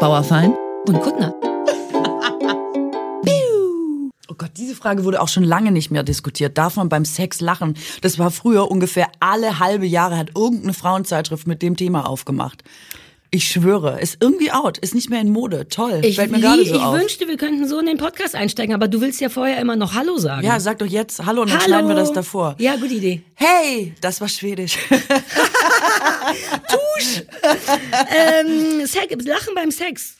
Bauerfein und Kuttner. Oh Gott, diese Frage wurde auch schon lange nicht mehr diskutiert. Darf man beim Sex lachen? Das war früher ungefähr alle halbe Jahre hat irgendeine Frauenzeitschrift mit dem Thema aufgemacht. Ich schwöre, ist irgendwie out, ist nicht mehr in Mode. Toll, Ich, fällt mir gerade so ich auf. wünschte, wir könnten so in den Podcast einsteigen, aber du willst ja vorher immer noch Hallo sagen. ja, sag doch jetzt Hallo und dann Hallo. schneiden wir das davor. Ja, gute Idee. Hey, das war Schwedisch. Ähm, Sex, Lachen beim Sex.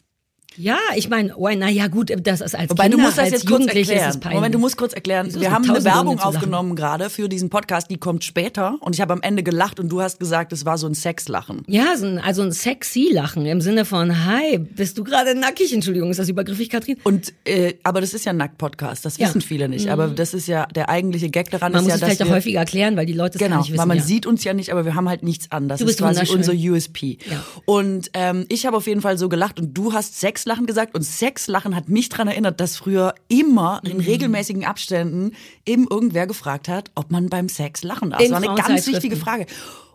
Ja, ich meine, oh, na ja, gut, das ist als Wobei Kinder, du musst das jetzt kurz erklären. Moment, du musst kurz erklären. Wieso Wir haben eine Werbung aufgenommen gerade für diesen Podcast, die kommt später und ich habe am Ende gelacht und du hast gesagt, es war so ein Sexlachen. Ja, so ein, also ein sexy Lachen im Sinne von, hi, bist du gerade nackig? Entschuldigung, ist das übergriffig, Katrin? Und äh, aber das ist ja ein Nackt-Podcast, das Ja. wissen viele nicht. Aber das ist ja der eigentliche Gag daran Man ist muss ja, es vielleicht auch häufiger erklären, weil die Leute es Genau, nicht wissen. weil man ja. sieht uns ja nicht, aber wir haben halt nichts an. Das Du ist quasi unser USP. Ja. Und ähm, ich habe auf jeden Fall so gelacht und du hast Sexlachen gesagt und Sexlachen hat mich dran erinnert, dass früher immer Mhm. in regelmäßigen Abständen eben irgendwer gefragt hat, ob man beim Sex lachen darf. Das war eine ganz wichtige Frage.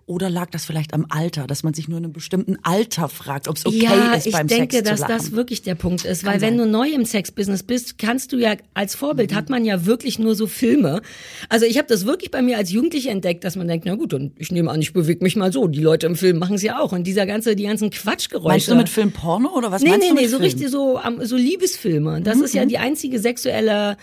Oder lag das vielleicht am Alter, dass man sich nur in einem bestimmten Alter fragt, ob es okay ja, ist, ich beim denke, Sex dass zu lachen? das wirklich der Punkt ist, Kann weil wenn sein. du neu im Sexbusiness bist, kannst du ja als Vorbild hat man ja wirklich nur so Filme. Also ich habe das wirklich bei mir als Jugendliche entdeckt, dass man denkt, na gut, und ich nehme an, ich bewege mich mal so. Die Leute im Film machen es ja auch und dieser ganze, die ganzen Quatschgeräusche. Meinst du mit Film Porno oder was Nee, meinst nee, du mit nee, so Film? richtig so, so Liebesfilme. Das ist ja die einzige sexuelle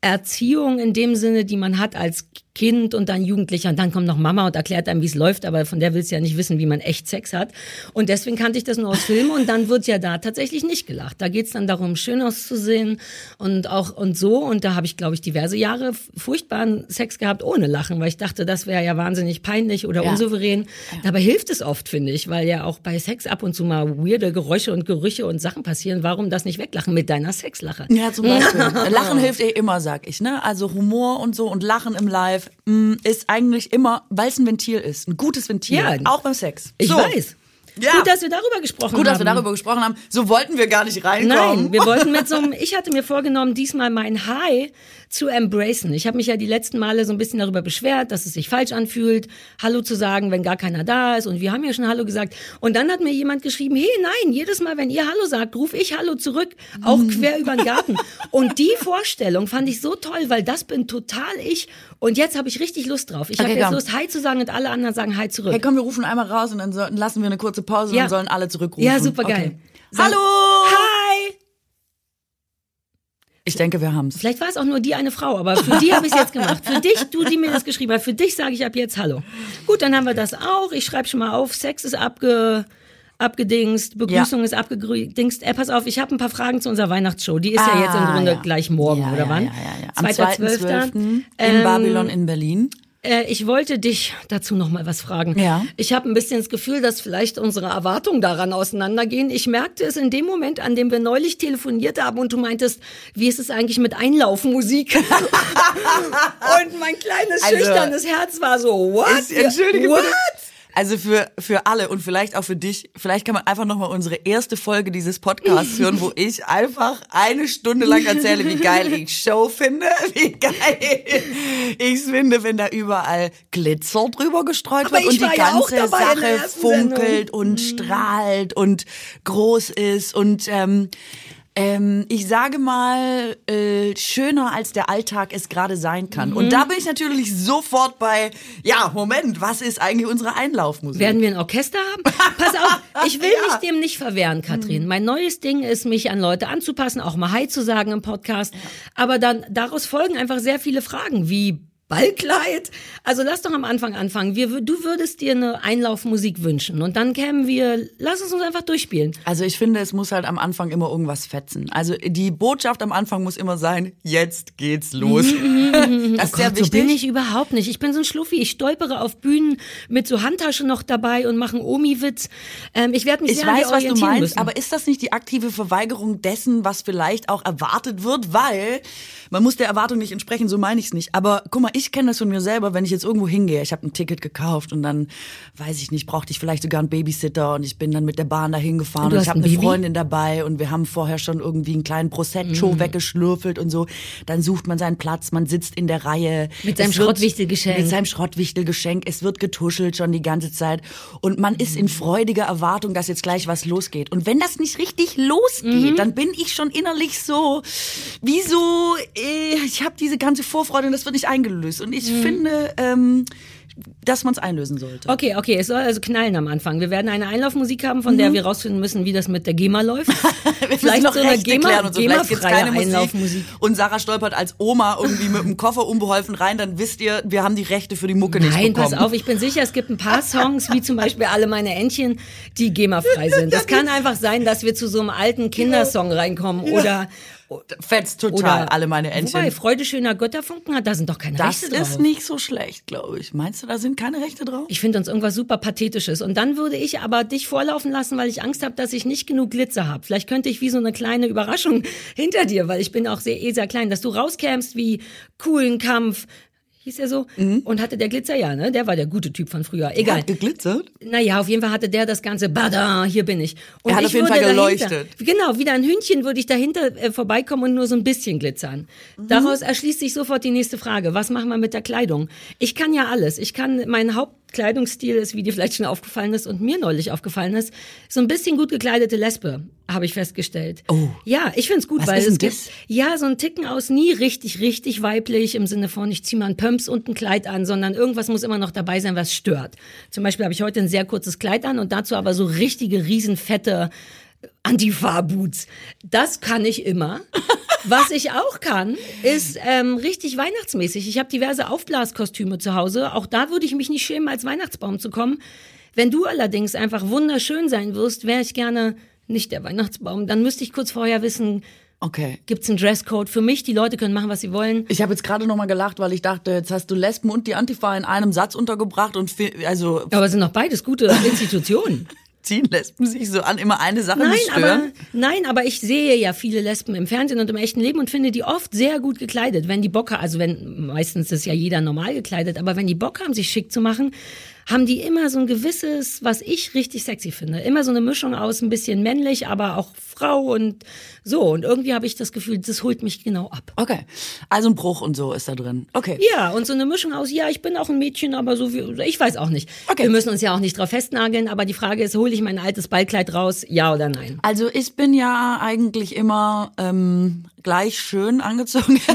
Erziehung in dem Sinne, die man hat als Kind und dann Jugendlicher und dann kommt noch Mama und erklärt einem, wie es läuft, aber von der willst du ja nicht wissen, wie man echt Sex hat. Und deswegen kannte ich das nur aus Filmen und dann wird ja da tatsächlich nicht gelacht. Da geht's dann darum, schön auszusehen und auch und so. Und da habe ich, glaube ich, diverse Jahre furchtbaren Sex gehabt ohne Lachen, weil ich dachte, das wäre ja wahnsinnig peinlich oder Ja. unsouverän. Dabei hilft es oft, finde ich, weil ja auch bei Sex ab und zu mal weirde Geräusche und Gerüche und Sachen passieren. Warum das nicht weglachen mit deiner Sexlache? Ja, zum Beispiel. Lachen hilft eh immer, sag ich. Ne? Also Humor und so und Lachen im Live mh, ist eigentlich immer, weil es ein Ventil ist. Ein gutes Ventil. Ja. Auch beim Sex. Ich so. weiß. Ja. Gut, dass wir darüber gesprochen Gut, haben. dass wir darüber gesprochen haben. So wollten wir gar nicht reinkommen. Nein, wir wollten mit so einem, ich hatte mir vorgenommen, diesmal mein High zu embracen. Ich habe mich ja die letzten Male so ein bisschen darüber beschwert, dass es sich falsch anfühlt, Hallo zu sagen, wenn gar keiner da ist. Und wir haben ja schon Hallo gesagt. Und dann hat mir jemand geschrieben, hey, nein, jedes Mal, wenn ihr Hallo sagt, ruf ich Hallo zurück, auch quer über den Garten. Und die Vorstellung fand ich so toll, weil das bin total ich. Und jetzt habe ich richtig Lust drauf. Ich habe Okay, jetzt komm. Lust, Hi zu sagen und alle anderen sagen Hi zurück. Hey, komm, wir rufen einmal raus und dann sollten, lassen wir eine kurze Pause Ja. und sollen alle zurückrufen. Ja, super geil. Okay. Hallo! Hi! Ich denke, wir haben's. Vielleicht war es auch nur die eine Frau, aber für die habe ich es jetzt gemacht. Für dich, du, die mir das geschrieben hast, für dich sage ich ab jetzt Hallo. Gut, dann haben wir das auch. Ich schreibe schon mal auf, Sex ist abge, abgedingst, Begrüßung Ja. ist abgedingst. Äh, pass auf, ich habe ein paar Fragen zu unserer Weihnachtsshow. Die ist ja jetzt im Ah, Grunde ja. gleich morgen, ja, oder wann? Ja, ja, ja. Am 2.12. 2.12. in Ähm, Babylon in Berlin. Äh, ich wollte dich dazu noch mal was fragen. Ja. Ich habe ein bisschen das Gefühl, dass vielleicht unsere Erwartungen daran auseinandergehen. Ich merkte es in dem Moment, an dem wir neulich telefoniert haben und du meintest, wie ist es eigentlich mit Einlaufmusik? und mein kleines Also, schüchternes Herz war so, what? Ich entschuldige what? bitte. Also für, für alle und vielleicht auch für dich, vielleicht kann man einfach nochmal unsere erste Folge dieses Podcasts hören, wo ich einfach eine Stunde lang erzähle, wie geil ich Show finde, wie geil ich finde, wenn da überall Glitzer drüber gestreut Aber wird und die ja ganze der Sache funkelt Sendung. Mhm. und strahlt und groß ist und ähm, ähm, ich sage mal, äh, schöner als der Alltag es gerade sein kann. Mhm. Und da bin ich natürlich sofort bei, ja, Moment, was ist eigentlich unsere Einlaufmusik? Werden wir ein Orchester haben? Pass auf, ich will Ja. mich dem nicht verwehren, Katrin. Mein neues Ding ist, mich an Leute anzupassen, auch mal Hi zu sagen im Podcast. Aber dann daraus folgen einfach sehr viele Fragen, wie Ballkleid. Also lass doch am Anfang anfangen. Wir, du würdest dir eine Einlaufmusik wünschen und dann kämen wir, lass es uns einfach durchspielen. Also ich finde, es muss halt am Anfang immer irgendwas fetzen. Also die Botschaft am Anfang muss immer sein, jetzt geht's los. das ist sehr Mhm, Gott, so wichtig. bin ich überhaupt nicht. Ich bin so ein Schluffi. Ich stolpere auf Bühnen mit so Handtaschen noch dabei und mache einen Omi-Witz. Ähm, ich werde mich Ich sehr weiß, was du meinst, müssen. aber ist das nicht die aktive Verweigerung dessen, was vielleicht auch erwartet wird? Weil man muss der Erwartung nicht entsprechen, so meine ich es nicht. Aber guck mal, ich kenne das von mir selber, wenn ich jetzt irgendwo hingehe, ich habe ein Ticket gekauft und dann, weiß ich nicht, brauchte ich vielleicht sogar einen Babysitter und ich bin dann mit der Bahn dahin gefahren Und und ich habe ein eine Baby? Freundin dabei und wir haben vorher schon irgendwie einen kleinen Prosecco Mhm. weggeschlürfelt und so. Dann sucht man seinen Platz, man sitzt in der Reihe. Mit seinem Schrottwichtelgeschenk. Mit seinem Schrottwichtelgeschenk. Es wird getuschelt schon die ganze Zeit und man ist in freudiger Erwartung, dass jetzt gleich was losgeht. Und wenn das nicht richtig losgeht, dann bin ich schon innerlich so, wie so, äh, ich habe diese ganze Vorfreude und das wird nicht eingelöst. Und ich finde, ähm, dass man es einlösen sollte. Okay, okay, es soll also knallen am Anfang. Wir werden eine Einlaufmusik haben, von Mhm. der wir rausfinden müssen, wie das mit der GEMA läuft. Vielleicht noch so eine GEMA, und so. Vielleicht gibt's GEMA-freie keine Musik. Einlaufmusik. Und Sarah stolpert als Oma irgendwie mit dem Koffer unbeholfen rein, dann wisst ihr, wir haben die Rechte für die Mucke nicht Nein, bekommen. pass auf, ich bin sicher, es gibt ein paar Songs, wie zum Beispiel Alle meine Entchen, die GEMA-frei sind. Es kann einfach sein, dass wir zu so einem alten Kindersong reinkommen oder, Fetzt total, oder alle meine Entchen. Wobei, Freude schöner Götterfunken hat, da sind doch keine das Rechte drauf. ist nicht so schlecht, glaube ich. Meinst du, da sind keine Rechte drauf? Ich finde uns irgendwas super Pathetisches. Und dann würde ich aber dich vorlaufen lassen, weil ich Angst habe, dass ich nicht genug Glitzer habe. Vielleicht könnte ich wie so eine kleine Überraschung hinter dir, weil ich bin auch sehr, eh sehr klein, dass du rauskämst wie coolen Kampf. Hieß er so? Und hatte der Glitzer, ja, ne? Der war der gute Typ von früher. Egal. Hat geglitzert? Naja, auf jeden Fall hatte der das ganze Bada, hier bin ich. Und Er hat ich auf jeden Fall dahinter- geleuchtet. Genau, wie ein Hündchen würde ich dahinter äh, vorbeikommen und nur so ein bisschen glitzern. Mhm. Daraus erschließt sich sofort die nächste Frage. Was machen wir mit der Kleidung? Ich kann ja alles. Ich kann, mein Hauptkleidungsstil ist, wie dir vielleicht schon aufgefallen ist und mir neulich aufgefallen ist, so ein bisschen gut gekleidete Lesbe, habe ich festgestellt. Oh. Ja, ich find's gut, Was weil ist es gibt, das? ja, so ein Ticken aus nie richtig, richtig weiblich im Sinne von, ich zieh mal einen Pumps und ein Kleid an, sondern irgendwas muss immer noch dabei sein, was stört. Zum Beispiel habe ich heute ein sehr kurzes Kleid an und dazu aber so richtige, riesenfette Antifa-Boots. Das kann ich immer. Was ich auch kann, ist ähm, richtig weihnachtsmäßig. Ich habe diverse Aufblaskostüme zu Hause. Auch da würde ich mich nicht schämen, als Weihnachtsbaum zu kommen. Wenn du allerdings einfach wunderschön sein wirst, wäre ich gerne nicht der Weihnachtsbaum. Dann müsste ich kurz vorher wissen, Okay. gibt's einen Dresscode für mich? Die Leute können machen, was sie wollen. Ich habe jetzt gerade noch mal gelacht, weil ich dachte, jetzt hast du Lesben und die Antifa in einem Satz untergebracht und fi- also Aber es sind noch beides gute Institutionen. ziehen Lesben sich so an, immer eine Sache Nein, nicht aber, nein, aber ich sehe ja viele Lesben im Fernsehen und im echten Leben und finde die oft sehr gut gekleidet. Wenn die Bock haben, also wenn, meistens ist ja jeder normal gekleidet, aber wenn die Bock haben, sich schick zu machen, haben die immer so ein gewisses, was ich richtig sexy finde. Immer so eine Mischung aus ein bisschen männlich, aber auch Frau und so. Und irgendwie habe ich das Gefühl, das holt mich genau ab. Okay. Also ein Bruch und so ist da drin. Okay. Ja, und so eine Mischung aus, ja, ich bin auch ein Mädchen, aber so wie, ich weiß auch nicht. Okay. Wir müssen uns ja auch nicht drauf festnageln, aber die Frage ist, hole ich mein altes Ballkleid raus, ja oder nein? Also ich bin ja eigentlich immer ähm, gleich schön angezogen.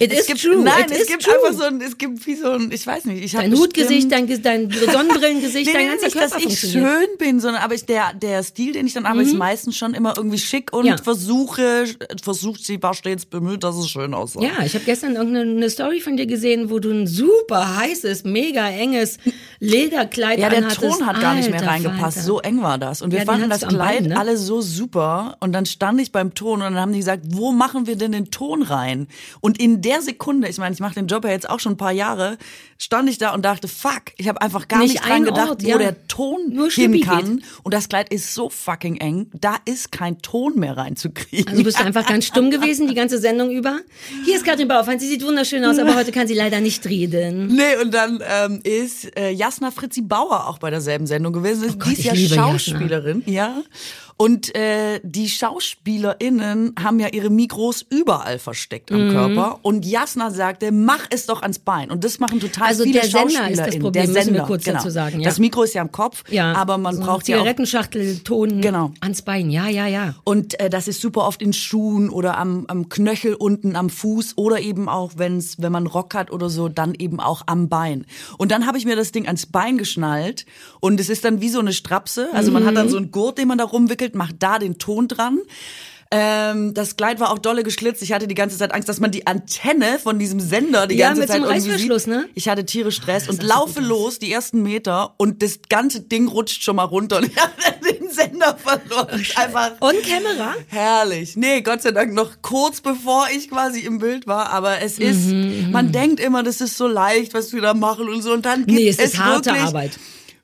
It es is gibt, true, Nein, it es gibt true. einfach so ein, es gibt wie so ein, ich weiß nicht, ich habe Dein Hutgesicht, dein, Ge- Sonnenbrillengesicht, Nee, dein nee, ganzer nicht, Körper dass ich schön bin, sondern aber ich, der, der Stil, den ich dann habe, ist meistens schon immer irgendwie schick und Mhm. Ja. versuche, versucht sie war stets bemüht, dass es schön aussah. Ja, ich habe gestern irgendeine eine Story von dir gesehen, wo du ein super heißes, mega enges Lederkleid Ja, der. Ton hat gar nicht mehr Alter reingepasst. Falter. So eng war das. Und wir Ja, den fanden das Kleid Bein, ne? alle so super. Und dann stand ich beim Ton und dann haben die gesagt, wo machen wir denn den Ton rein? Und in der Sekunde, ich meine, ich mache den Job ja jetzt auch schon ein paar Jahre, stand ich da und dachte, fuck, ich habe einfach gar Nicht nicht, dran gedacht, Ort, wo ja. der Ton Nur hin kann. Und das Kleid ist so fucking eng, da ist kein Ton mehr reinzukriegen. Also bist du einfach ganz stumm gewesen, die ganze Sendung über. Hier ist Katrin Bauerfeind, sie sieht wunderschön aus, aber heute kann sie leider nicht reden. Nee, und dann ähm, ist äh, Jasna Fritzi Bauer auch bei derselben Sendung gewesen. Oh Gott, die ist ja liebe Jasna. Schauspielerin, ja. Und äh, die SchauspielerInnen haben ja ihre Mikros überall versteckt Mhm. am Körper. Und Jasna sagte, mach es doch ans Bein. Und das machen total Also viele der Sender ist das. Problem, der müssen wir Sender, kurz genau. dazu sagen, ja. Das Mikro ist ja am Kopf, Ja, aber man so braucht ja auch Zigarettenschachtel, Ton Genau. ans Bein. Ja, ja, ja. und äh, das ist super oft in Schuhen oder am, am Knöchel unten am Fuß oder eben auch, wenn's, wenn man Rock hat oder so, dann eben auch am Bein. Und dann habe ich mir das Ding ans Bein geschnallt und es ist dann wie so eine Strapse. Also man hat dann so einen Gurt, den man da rumwickelt, macht da den Ton dran. Ähm, das Kleid war auch dolle geschlitzt. Ich hatte die ganze Zeit Angst, dass man die Antenne von diesem Sender die Ja, ganze mit so Zeit einem irgendwie sieht. ne? Ich hatte tierisch Stress und sah so laufe los die ersten Meter und das ganze Ding rutscht schon mal runter und ich habe den Sender verloren. Einfach On Camera? Herrlich. Nee, Gott sei Dank noch kurz bevor ich quasi im Bild war, aber es ist, Mhm, man denkt immer, das ist so leicht, was wir da machen und so und dann gibt Nee, es ist harte wirklich Arbeit.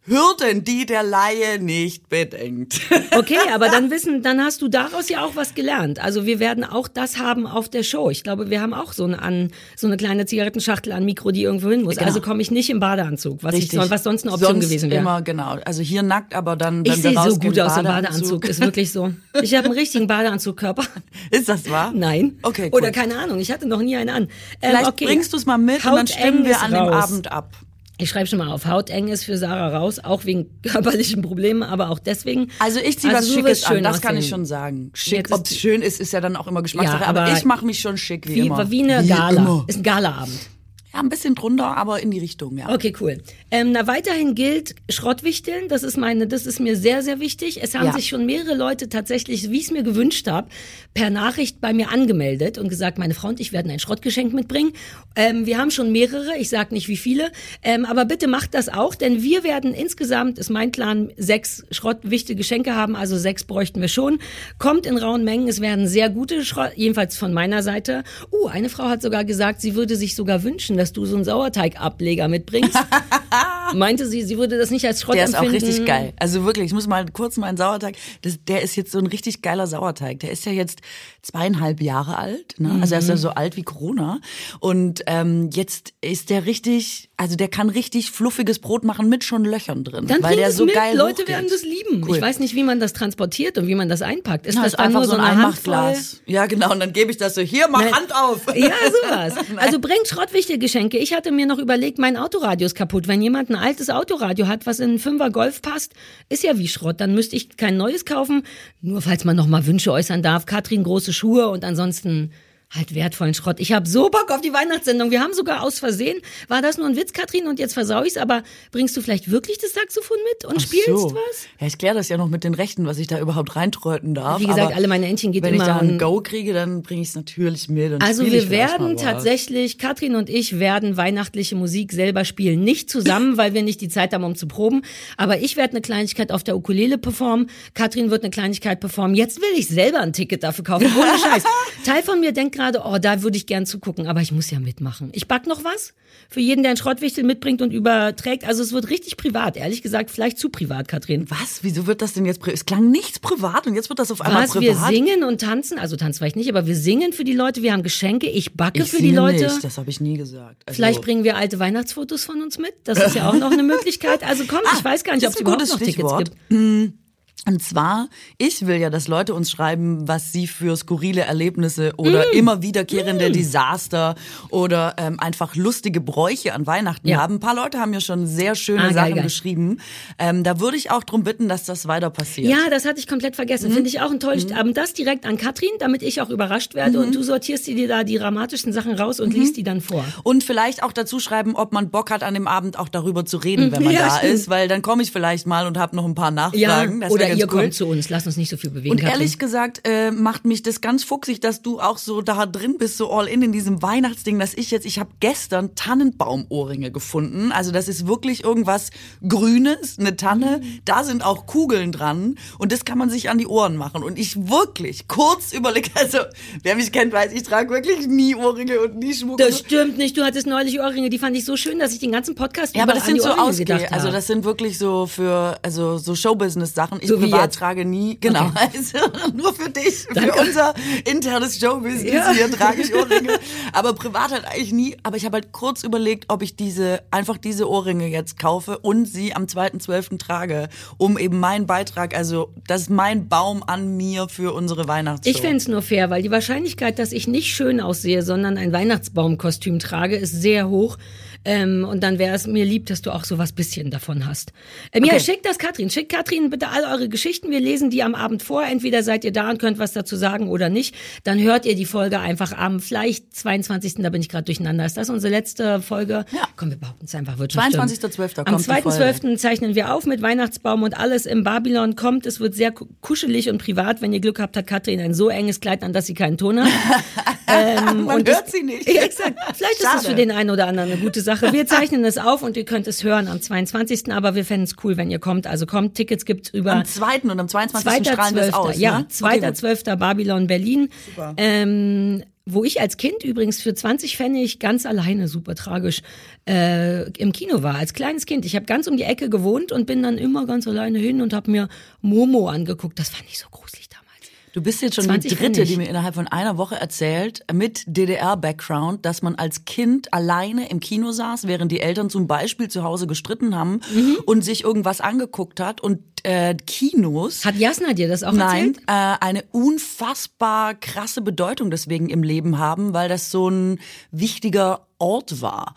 Hürden, die der Laie nicht bedenkt. Okay, aber dann wissen, dann hast du daraus ja auch was gelernt. Also wir werden auch das haben auf der Show. Ich glaube, wir haben auch so eine, an, so eine kleine Zigarettenschachtel an Mikro, die irgendwo hin muss. Genau. Also komme ich nicht im Badeanzug, was, ich, was sonst eine Option Sonst gewesen wäre. Immer, genau. Also hier nackt, aber dann, wenn Ich wir sehe so rausgehen, gut aus im Badeanzug, ist wirklich so. Ich habe einen richtigen Badeanzugkörper. Ist das wahr? Nein. Okay, cool. Oder keine Ahnung, ich hatte noch nie einen an. Ähm, Vielleicht okay. bringst du es mal mit und dann stimmen wir an dem raus. Abend ab. Ich schreibe schon mal auf, hauteng ist für Sarah raus, auch wegen körperlichen Problemen, aber auch deswegen. Also ich ziehe Also was Schickes schön an, das kann aussehen. ich schon sagen. Schick, ob es schön ist, ist ja dann auch immer Geschmackssache. Ja, aber, aber ich mache mich schon schick wie, Wie, immer. wie eine Wie Gala. immer. Ist ein Galaabend. Ja, ein bisschen drunter, aber in die Richtung, ja. Okay, cool. Ähm, na, weiterhin gilt Schrottwichteln. Das ist meine, das ist mir sehr, sehr wichtig. Es haben Ja. sich schon mehrere Leute tatsächlich, wie ich es mir gewünscht habe, per Nachricht bei mir angemeldet und gesagt, meine Frau und ich werden ein Schrottgeschenk mitbringen. Ähm, wir haben schon mehrere, ich sag nicht wie viele, ähm, aber bitte macht das auch, denn wir werden insgesamt, ist mein Plan, sechs schrottwichtige Geschenke haben, also sechs bräuchten wir schon. Kommt in rauen Mengen, es werden sehr gute Schrott, jedenfalls von meiner Seite. Uh, eine Frau hat sogar gesagt, sie würde sich sogar wünschen, dass du so einen Sauerteigableger mitbringst. Meinte sie, sie würde das nicht als Schrott Der ist auch empfinden. richtig geil. Also wirklich, ich muss mal kurz meinen Sauerteig, das, der ist jetzt so ein richtig geiler Sauerteig. Der ist ja jetzt zweieinhalb Jahre alt, ne? also er ist ja Mhm. so alt wie Corona. Und ähm, jetzt ist der richtig, also der kann richtig fluffiges Brot machen mit schon Löchern drin, Dann weil der es so mit. geil Leute hochgeht. werden das lieben. Cool. Ich weiß nicht, wie man das transportiert und wie man das einpackt. Ist Na, das ist einfach nur so ein? Einmachglas. Ja, genau. Und dann gebe ich das so, hier, mach Nein. Hand auf. Ja, sowas. Also bringt schrottwichtige Geschenke. Ich hatte mir noch überlegt, mein Autoradio ist kaputt. Wenn jemand ein altes Autoradio hat, was in einen Fünfer Golf passt, ist ja wie Schrott. Dann müsste ich kein neues kaufen. Nur falls man noch mal Wünsche äußern darf. Katrin große Schuhe und ansonsten halt wertvollen Schrott. Ich habe so Bock auf die Weihnachtssendung. Wir haben sogar aus Versehen, war das nur ein Witz, Katrin, und jetzt versau ich's, aber bringst du vielleicht wirklich das Saxophon mit und spielst so. was? Ja, ich kläre das ja noch mit den Rechten, was ich da überhaupt reintröten darf. Wie gesagt, aber alle meine Entchen geht wenn immer ich da ein Go kriege, dann bringe ich es natürlich mit. Und Also wir werden tatsächlich, Katrin und ich werden weihnachtliche Musik selber spielen. Nicht zusammen, weil wir nicht die Zeit haben, um zu proben. Aber ich werde eine Kleinigkeit auf der Ukulele performen. Katrin wird eine Kleinigkeit performen. Jetzt will ich selber ein Ticket dafür kaufen. Ohne Scheiß. Teil von mir denkt gerade, oh, da würde ich gern zugucken, aber ich muss ja mitmachen. Ich back noch was für jeden, der einen Schrottwichtel mitbringt und überträgt. Also es wird richtig privat. Ehrlich gesagt, vielleicht zu privat, Katrin. Was? Wieso wird das denn jetzt? pri- Es klang nichts privat und jetzt wird das auf einmal Was, wir privat. singen und tanzen, also tanzen vielleicht nicht, aber wir singen für die Leute, wir haben Geschenke, ich backe ich für die Leute. Nicht, das habe ich nie gesagt. Also, Vielleicht bringen wir alte Weihnachtsfotos von uns mit. Das ist ja auch noch eine Möglichkeit. Also komm, ich weiß gar nicht, ob es überhaupt noch Tickets Stichwort. gibt. Und zwar, ich will ja, dass Leute uns schreiben, was sie für skurrile Erlebnisse oder Mm. immer wiederkehrende Desaster oder ähm, einfach lustige Bräuche an Weihnachten Ja. haben. Ein paar Leute haben mir schon sehr schöne Ah, geil, Sachen geil. geschrieben. Ähm, da würde ich auch drum bitten, dass das weiter passiert. Ja, das hatte ich komplett vergessen. Finde ich auch ein tolles. Aber das direkt an Katrin, damit ich auch überrascht werde. Und du sortierst dir da die dramatischsten Sachen raus und liest die dann vor. Und vielleicht auch dazu schreiben, ob man Bock hat, an dem Abend auch darüber zu reden, wenn man Ja, da stimmt. ist, weil dann komme ich vielleicht mal und habe noch ein paar Ja, Nachfragen. Wär oder ganz ihr cool. kommt zu uns. Lass uns nicht so viel bewegen, Und Katrin. ehrlich gesagt äh, macht mich das ganz fuchsig, dass du auch so da drin bist, so all in in diesem Weihnachtsding, dass ich jetzt, ich habe gestern Tannenbaumohrringe gefunden. Also das ist wirklich irgendwas Grünes, eine Tanne. Da sind auch Kugeln dran und das kann man sich an die Ohren machen. Und ich wirklich kurz überlegt, also wer mich kennt, weiß, ich trage wirklich nie Ohrringe und nie Schmuck. das stimmt nicht. Du hattest neulich Ohrringe, die fand ich so schön, dass ich den ganzen Podcast Ja, aber das sind so Ohrringe Ausgeh, also das sind wirklich so für, also so Showbusiness-Sachen. Ich So privat jetzt. trage nie, genau, also nur für dich, Danke. für unser internes Showbusiness Ja. hier trage ich Ohrringe. aber privat halt eigentlich nie, aber ich habe halt kurz überlegt, ob ich diese, einfach diese Ohrringe jetzt kaufe und sie am 2.12. trage, um eben meinen Beitrag, also das ist mein Baum an mir für unsere Weihnachtsshow. Ich fände es nur fair, weil die Wahrscheinlichkeit, dass ich nicht schön aussehe, sondern ein Weihnachtsbaumkostüm trage, ist sehr hoch. Ähm, und dann wäre es mir lieb, dass du auch so was bisschen davon hast. Ähm, Ja, Okay. schickt das Katrin. Schickt Katrin bitte all eure Geschichten. Wir lesen die am Abend vor. Entweder seid ihr da und könnt was dazu sagen oder nicht. Dann hört ihr die Folge einfach am vielleicht 22. Da bin ich gerade durcheinander. Ist das unsere letzte Folge? Ja. Komm, wir behaupten es einfach. Wird schon stimmen. 22.12. Am kommt die Folge. 2.12. zeichnen wir auf mit Weihnachtsbaum und alles im Babylon kommt. Es wird sehr ku- kuschelig und privat. Wenn ihr Glück habt, hat Katrin ein so enges Kleid an, dass sie keinen Ton hat. ähm, Man hört das- sie nicht. Ja, exakt. Vielleicht ist es Schade. für den einen oder anderen eine gute Sache. Wir zeichnen es auf und ihr könnt es hören am 22. Aber wir fänden es cool, wenn ihr kommt. Also kommt, Tickets gibt's über Am 2. und am 22. Zweiter, strahlen wir es zwölfter, aus. ja, ne? zweiter, Okay, gut. zwölfter Babylon Berlin. Ähm, wo ich als Kind übrigens für 20 Pfennig ganz alleine, super tragisch, äh, im Kino war, als kleines Kind. Ich habe ganz um die Ecke gewohnt und bin dann immer ganz alleine hin und habe mir Momo angeguckt. Das fand ich so gruselig. Du bist jetzt schon die 20 dritte, die mir innerhalb von einer Woche erzählt, mit DDR-Background, dass man als Kind alleine im Kino saß, während die Eltern zum Beispiel zu Hause gestritten haben Mhm. und sich irgendwas angeguckt hat und äh, Kinos Hat Jasna dir das auch Nein, erzählt? äh, eine unfassbar krasse Bedeutung deswegen im Leben haben, weil das so ein wichtiger Ort war.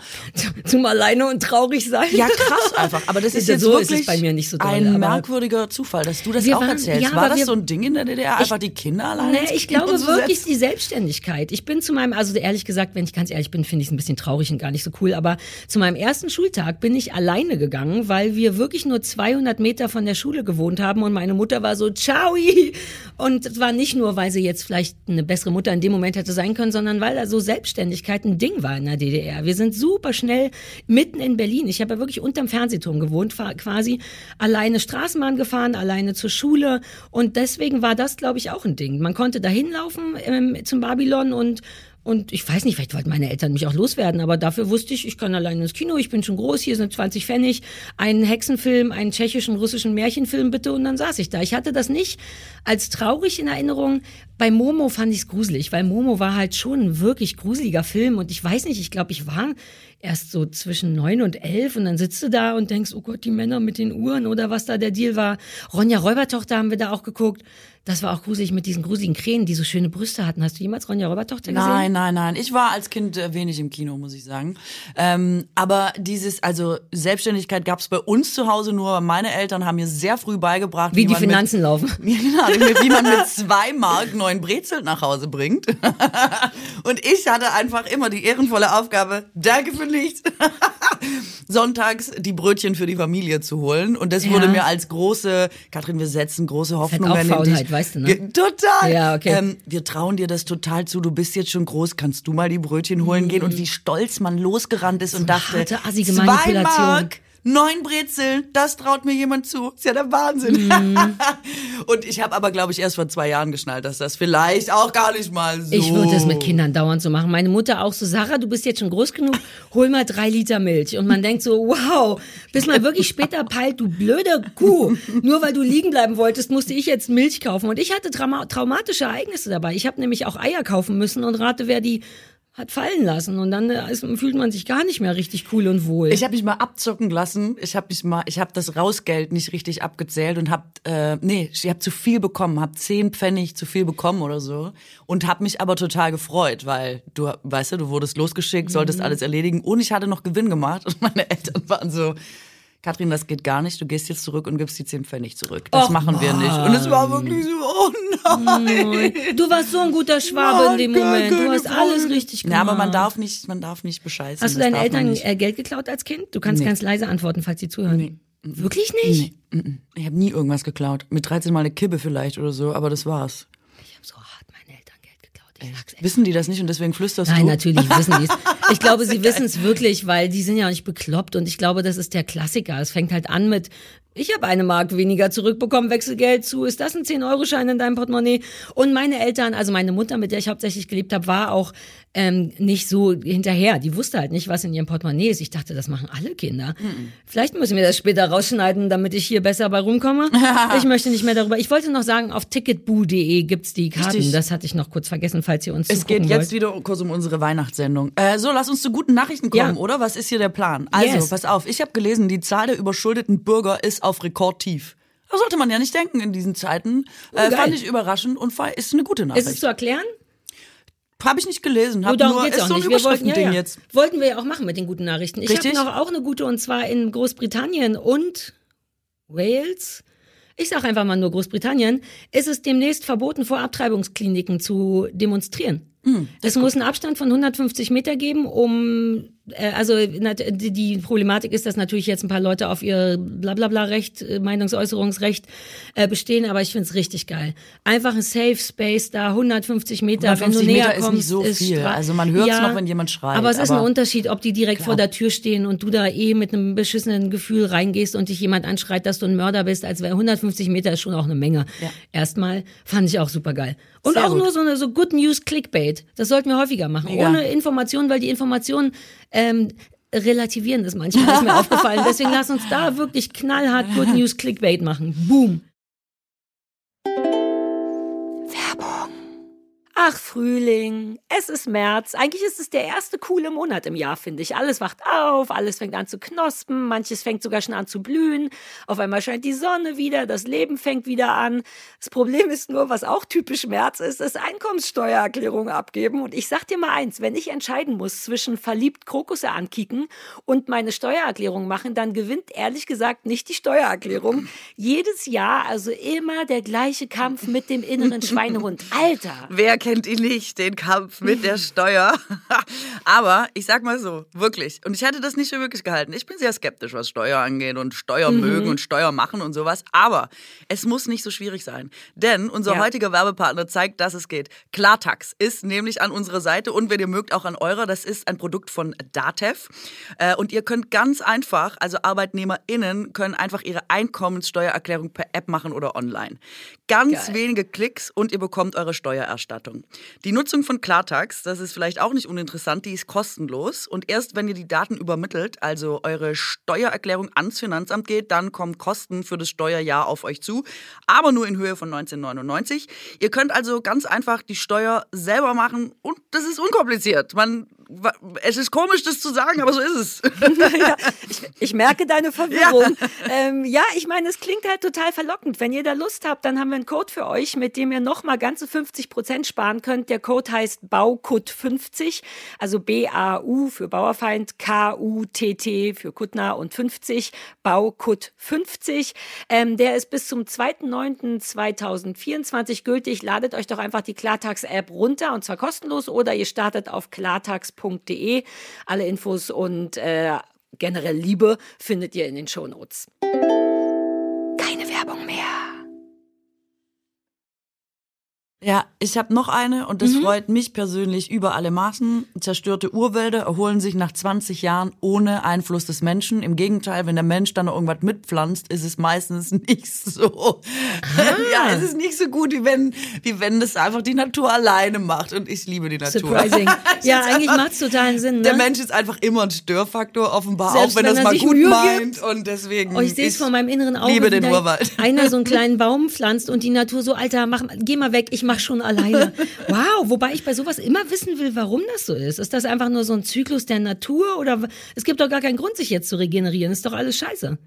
Zum alleine und traurig sein? Ja, krass einfach. Aber das ist So jetzt ist wirklich es bei mir nicht so doll, ein merkwürdiger Zufall, dass du das auch waren- erzählst. ja, war das so ein Ding in der DDR, einfach die Kinder alleine Nee, ich glaube wirklich die Selbstständigkeit. Ich bin zu meinem, also ehrlich gesagt, wenn ich ganz ehrlich bin, finde ich es ein bisschen traurig und gar nicht so cool, aber zu meinem ersten Schultag bin ich alleine gegangen, weil wir wirklich nur 200 Meter von der Schule gewohnt haben und meine Mutter war so, ciao! Und es war nicht nur, weil sie jetzt vielleicht eine bessere Mutter in dem Moment hätte sein können, sondern weil da so Selbstständigkeit ein Ding war in der DDR. Wir sind super schnell mitten in Berlin. Ich habe ja wirklich unterm Fernsehturm gewohnt, quasi alleine Straßenbahn gefahren, alleine zur Schule und deswegen war das, glaube ich, auch ein Ding. Man konnte da hinlaufen ähm, zum Babylon und und ich weiß nicht, vielleicht wollten meine Eltern mich auch loswerden, aber dafür wusste ich, ich kann alleine ins Kino, ich bin schon groß, hier sind 20 Pfennig, einen Hexenfilm, einen tschechischen, russischen Märchenfilm bitte und dann saß ich da. Ich hatte das nicht als traurig in Erinnerung. Bei Momo fand ich es gruselig, weil Momo war halt schon ein wirklich gruseliger Film und ich weiß nicht, ich glaube, ich war erst so zwischen neun und elf und dann sitzt du da und denkst, oh Gott, die Männer mit den Uhren oder was da der Deal war. Ronja Räubertochter haben wir da auch geguckt. Das war auch gruselig mit diesen gruseligen Krähen, die so schöne Brüste hatten. Hast du jemals Ronja Räubertochter gesehen? Nein, nein, nein. Ich war als Kind wenig im Kino, muss ich sagen. Ähm, aber dieses, also Selbstständigkeit gab es bei uns zu Hause nur. Meine Eltern haben mir sehr früh beigebracht, Wie die man mit- Finanzen laufen. Genau, wie man mit zwei Mark neun Brezel nach Hause bringt. Und ich hatte einfach immer die ehrenvolle Aufgabe, danke für nichts, sonntags die Brötchen für die Familie zu holen. Und das Ja. wurde mir als große, Katrin, wir setzen große Hoffnungen auch in dich. Weißt du, ne? Total. Ja, okay. Ähm, wir trauen dir das total zu. Du bist jetzt schon groß, kannst du mal die Brötchen holen gehen? Und wie stolz man losgerannt ist und dachte, Mhm. harte, zwei. Mark, neun Brezeln, das traut mir jemand zu. Ist ja der Wahnsinn. Mhm. und ich habe aber, glaube ich, erst vor zwei Jahren geschnallt, dass das vielleicht auch gar nicht mal so. Ich würde das mit Kindern dauernd so machen. Meine Mutter auch so, Sarah, du bist jetzt schon groß genug, hol mal drei Liter Milch. Und man denkt so, wow, bis man wirklich später peilt, du blöde Kuh. Nur weil du liegen bleiben wolltest, musste ich jetzt Milch kaufen. Und ich hatte trauma traumatische Ereignisse dabei. Ich habe nämlich auch Eier kaufen müssen und rate, wer die hat fallen lassen. Und dann äh, ist, fühlt man sich gar nicht mehr richtig cool und wohl. Ich habe mich mal abzocken lassen. Ich habe mich mal, ich habe das Rausgeld nicht richtig abgezählt und habe, äh, nee, ich habe zu viel bekommen, habe zehn Pfennig zu viel bekommen oder so und habe mich aber total gefreut, weil du, weißt du, du wurdest losgeschickt, solltest Mhm. alles erledigen und ich hatte noch Gewinn gemacht und meine Eltern waren so. Katrin, das geht gar nicht. Du gehst jetzt zurück und gibst die zehn Pfennig zurück. Das Och, machen wir nicht. Und es war wirklich so, oh nein. du warst so ein guter Schwabe in dem Nein, Moment. Du hast alles richtig gemacht. Ja, aber man darf nicht, man darf nicht bescheißen. Hast du deinen Eltern äh, Geld geklaut als Kind? Du kannst Nee. ganz leise antworten, falls sie zuhören. Wirklich nicht? Nee, ich habe nie irgendwas geklaut. Mit 13 mal eine Kippe vielleicht oder so, aber das war's. Ich habe so hart meine Eltern Geld geklaut. Ich sag's echt. Wissen die das nicht und deswegen flüsterst Nein, du? natürlich wissen die es. Ich glaube, sie wissen es wirklich, weil die sind ja auch nicht bekloppt und ich glaube, das ist der Klassiker. Es fängt halt an mit, ich habe eine Mark weniger zurückbekommen, Wechselgeld zu, ist das ein 10-Euro-Schein in deinem Portemonnaie? Und meine Eltern, also meine Mutter, mit der ich hauptsächlich gelebt habe, war auch ähm, nicht so hinterher. Die wusste halt nicht, was in ihrem Portemonnaie ist. Ich dachte, das machen alle Kinder. Vielleicht müssen wir das später rausschneiden, damit ich hier besser bei rumkomme. ich möchte nicht mehr darüber. Ich wollte noch sagen, auf ticketboo.de gibt's die Karten. Richtig. Das hatte ich noch kurz vergessen, falls ihr uns Es geht wollt. jetzt wieder kurz um unsere Weihnachtssendung. Äh, so, lass uns zu guten Nachrichten kommen, Ja. oder? Was ist hier der Plan? Also, Yes. pass auf, ich habe gelesen, die Zahl der überschuldeten Bürger ist auf Rekordtief. Das sollte man ja nicht denken in diesen Zeiten. Äh, Oh, fand ich überraschend und ist eine gute Ist es Nachricht. zu erklären? Habe ich nicht gelesen. Hab nur, geht's ist so ein wollten, ja, Überschriftending ja. jetzt. wollten wir ja auch machen mit den guten Nachrichten. Ich habe noch auch eine gute und zwar in Großbritannien und Wales. Ich sage einfach mal nur Großbritannien. Ist es demnächst verboten, vor Abtreibungskliniken zu demonstrieren. Hm, es muss einen Abstand von 150 Meter geben, um also nat- die Problematik ist, dass natürlich jetzt ein paar Leute auf ihr Blablabla-Recht, äh, Meinungsäußerungsrecht äh, bestehen, aber ich find's richtig geil. Einfach ein Safe Space da, 150 Meter, wenn 150 du näher Meter ist kommst, nicht so viel. stra- Also man hört's noch, wenn jemand schreit, Aber es ist ein aber- Unterschied, ob die direkt vor der Tür stehen und du da eh mit einem beschissenen Gefühl reingehst und dich jemand anschreit, dass du ein Mörder bist, als wäre 150 Meter ist schon auch eine Menge. Ja. Erstmal fand ich auch super geil. Und Sehr auch gut. nur so eine so Good News Clickbait. Clickbait. Das sollten wir häufiger machen. Mega. Ohne Informationen, weil die Informationen ähm, relativieren das manchmal, ist mir aufgefallen. Deswegen lass uns da wirklich knallhart Good News Clickbait machen. Boom. Ach, Frühling, es ist März. Eigentlich ist es der erste coole Monat im Jahr, finde ich. Alles wacht auf, alles fängt an zu knospen, manches fängt sogar schon an zu blühen. Auf einmal scheint die Sonne wieder, das Leben fängt wieder an. Das Problem ist nur, was auch typisch März ist, ist Einkommenssteuererklärung abgeben. Und ich sag dir mal eins, wenn ich entscheiden muss zwischen verliebt Krokusse ankicken und meine Steuererklärung machen, dann gewinnt ehrlich gesagt nicht die Steuererklärung. Jedes Jahr also immer der gleiche Kampf mit dem inneren Schweinehund. Alter! Wer kennt ihn nicht, den Kampf mit der Steuer? Aber ich sag mal so, wirklich. Und ich hätte das nicht für möglich gehalten. Ich bin sehr skeptisch, was Steuer angeht und Steuer Mhm. mögen und Steuer machen und sowas. Aber es muss nicht so schwierig sein. Denn unser Ja. heutiger Werbepartner zeigt, dass es geht. Klartax ist nämlich an unserer Seite und wenn ihr mögt, auch an eurer. Das ist ein Produkt von Datev. Äh, Und ihr könnt ganz einfach, also ArbeitnehmerInnen können einfach ihre Einkommenssteuererklärung per App machen oder online. Ganz Geil. wenige Klicks und ihr bekommt eure Steuererstattung. Die Nutzung von Klartax, das ist vielleicht auch nicht uninteressant, die ist kostenlos. Und erst wenn ihr die Daten übermittelt, also eure Steuererklärung ans Finanzamt geht, dann kommen Kosten für das Steuerjahr auf euch zu, aber nur in Höhe von 1999. Ihr könnt also ganz einfach die Steuer selber machen und das ist unkompliziert. Man, es ist komisch, das zu sagen, aber so ist es. ja, ich, ich merke deine Verwirrung. Ja. Ähm, ja, ich meine, es klingt halt total verlockend. Wenn ihr da Lust habt, dann haben wir einen Code für euch, mit dem ihr nochmal ganze 50 Prozent sparen könnt. Der Code heißt BAUKUT50, also B-A-U für Bauerfeind, K-U-T-T für Kuttner und 50, BAUKUT50. Ähm, der ist bis zum 2.9.2024 gültig. Ladet euch doch einfach die Klartax-App runter und zwar kostenlos oder ihr startet auf klartax.de. Alle Infos und äh, generell Liebe findet ihr in den Shownotes. Keine Ja, ich habe noch eine und das Mhm. freut mich persönlich über alle Maßen. Zerstörte Urwälder erholen sich nach 20 Jahren ohne Einfluss des Menschen. Im Gegenteil, wenn der Mensch dann noch irgendwas mitpflanzt, ist es meistens nicht so. Ja, es ist nicht so gut, wie wenn, wie wenn das einfach die Natur alleine macht. Und ich liebe die Natur. Surprising. Es ja, eigentlich einfach- macht's totalen Sinn. Ne? Der Mensch ist einfach immer ein Störfaktor, offenbar, Selbst auch wenn, wenn das mal gut Mühe meint. gibt. Und deswegen. Oh, ich sehe es vor meinem inneren Auge, liebe den Urwald. einer so einen kleinen Baum pflanzt und die Natur so, Alter, mach, geh mal weg, ich mach schon alleine. Wow, wobei ich bei sowas immer wissen will, warum das so ist. Ist das einfach nur so ein Zyklus der Natur oder es gibt doch gar keinen Grund, sich jetzt zu regenerieren. Ist doch alles scheiße.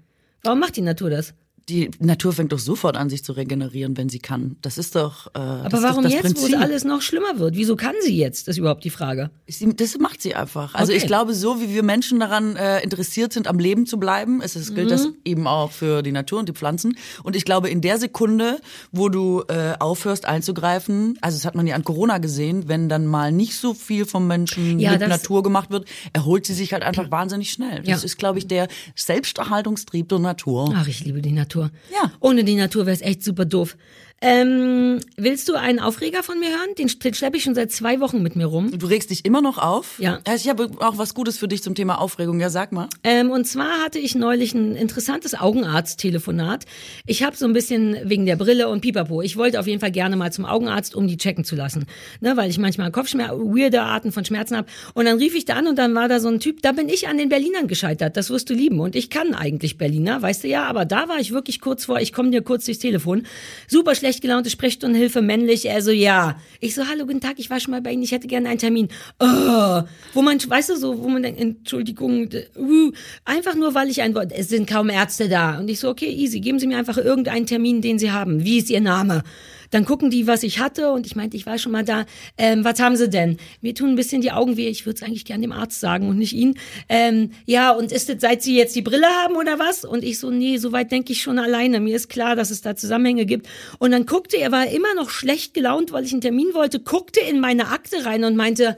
Warum macht die Natur das? Die Natur fängt doch sofort an, sich zu regenerieren, wenn sie kann. Das ist doch. Äh, Aber das warum doch das jetzt, wo es alles noch schlimmer wird? Wieso kann sie jetzt? Das ist überhaupt die Frage. Sie, das macht sie einfach. Also Okay. ich glaube, so wie wir Menschen daran äh, interessiert sind, am Leben zu bleiben, ist es, gilt das Mhm. eben auch für die Natur und die Pflanzen. Und ich glaube, in der Sekunde, wo du äh, aufhörst einzugreifen, also das hat man ja an Corona gesehen, wenn dann mal nicht so viel vom Menschen Ja, mit das- Natur gemacht wird, erholt sie sich halt einfach wahnsinnig schnell. Das Ja. ist, glaube ich, der Selbsterhaltungstrieb der Natur. Ach, ich liebe die Natur. Ja. Ohne die Natur wäre es echt super doof. Ähm, willst du einen Aufreger von mir hören? Den, den schleppe ich schon seit zwei Wochen mit mir rum. Du regst dich immer noch auf? Ja. Also ich habe auch was Gutes für dich zum Thema Aufregung. Ja, sag mal. Ähm, und zwar hatte ich neulich ein interessantes Augenarzt-Telefonat. Ich habe so ein bisschen wegen der Brille und Pipapo. Ich wollte auf jeden Fall gerne mal zum Augenarzt, um die checken zu lassen. Ne, weil ich manchmal Kopfschmerzen, weirde Arten von Schmerzen habe. Und dann rief ich da an und dann war da so ein Typ, da bin ich an den Berlinern gescheitert. Das wirst du lieben. Und ich kann eigentlich Berliner, weißt du ja. Aber da war ich wirklich kurz vor, ich komme dir kurz durchs Telefon. Super schlecht gelaunte Sprechstundenhilfe, männlich. Er so, ja. Ich so, hallo, guten Tag, ich war schon mal bei Ihnen, ich hätte gerne einen Termin. Oh, wo man, weißt du, so, wo man denkt, Entschuldigung, uh, einfach nur, weil ich ein Wort, es sind kaum Ärzte da. Und ich so, okay, easy, geben Sie mir einfach irgendeinen Termin, den Sie haben. Wie ist Ihr Name? Dann gucken die, was ich hatte und ich meinte, ich war schon mal da. Ähm, was haben Sie denn? Mir tun ein bisschen die Augen weh. Ich würde es eigentlich gern dem Arzt sagen und nicht Ihnen. Ähm, ja, und ist es, seit Sie jetzt die Brille haben oder was? Und ich so, nee, soweit denke ich schon alleine. Mir ist klar, dass es da Zusammenhänge gibt. Und dann guckte er, war immer noch schlecht gelaunt, weil ich einen Termin wollte, guckte in meine Akte rein und meinte,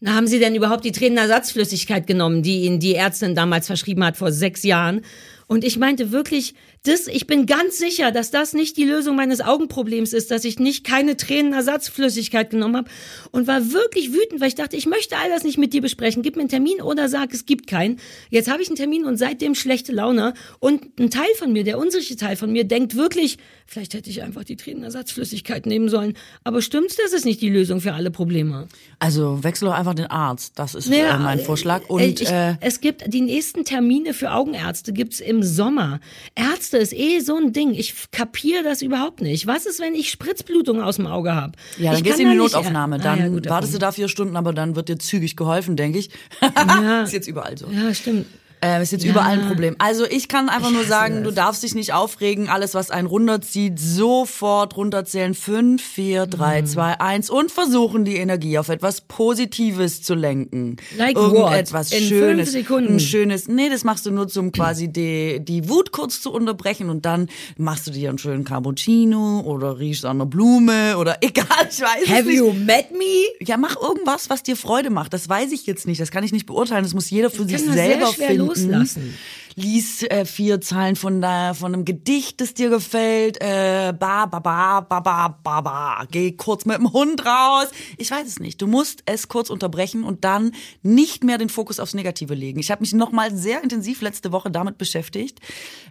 na, haben Sie denn überhaupt die Tränenersatzflüssigkeit genommen, die Ihnen die Ärztin damals verschrieben hat vor sechs Jahren? Und ich meinte wirklich, Das, ich bin ganz sicher, dass das nicht die Lösung meines Augenproblems ist, dass ich nicht keine Tränenersatzflüssigkeit genommen habe und war wirklich wütend, weil ich dachte, ich möchte all das nicht mit dir besprechen. Gib mir einen Termin oder sag, es gibt keinen. Jetzt habe ich einen Termin und seitdem schlechte Laune und ein Teil von mir, der unsichere Teil von mir, denkt wirklich, vielleicht hätte ich einfach die Tränenersatzflüssigkeit nehmen sollen. Aber stimmt's, das ist nicht die Lösung für alle Probleme. Also wechsel doch einfach den Arzt. Das ist naja, äh, mein Vorschlag. Und ich, äh, es gibt die nächsten Termine für Augenärzte gibt's im Sommer. Ärzte ist eh so ein Ding. Ich kapiere das überhaupt nicht. Was ist, wenn ich Spritzblutung aus dem Auge habe? Ja, dann ich gehst du in die Notaufnahme. Dann ah, ja, gut, wartest du da vier Stunden, aber dann wird dir zügig geholfen, denke ich. Ja. ist jetzt überall so. Ja, stimmt. Äh, ist jetzt ja. überall ein Problem. Also ich kann einfach ich nur sagen, das. du darfst dich nicht aufregen. Alles, was einen runterzieht, sofort runterzählen. Fünf, vier, drei, mhm. zwei, eins und versuchen die Energie auf etwas Positives zu lenken. Like Irgendetwas what? In Schönes. Fünf Sekunden. Ein schönes. Nee, das machst du nur zum quasi die, die Wut kurz zu unterbrechen und dann machst du dir einen schönen Cappuccino oder riechst an einer Blume oder egal, ich weiß Have es nicht. you met me? Ja, mach irgendwas, was dir Freude macht. Das weiß ich jetzt nicht. Das kann ich nicht beurteilen. Das muss jeder für sich selber finden loslassen. Lies äh, vier Zeilen von, da, von einem Gedicht, das dir gefällt. Äh, ba, ba, ba, ba, ba, ba, ba. Geh kurz mit dem Hund raus. Ich weiß es nicht. Du musst es kurz unterbrechen und dann nicht mehr den Fokus aufs Negative legen. Ich habe mich nochmal sehr intensiv letzte Woche damit beschäftigt.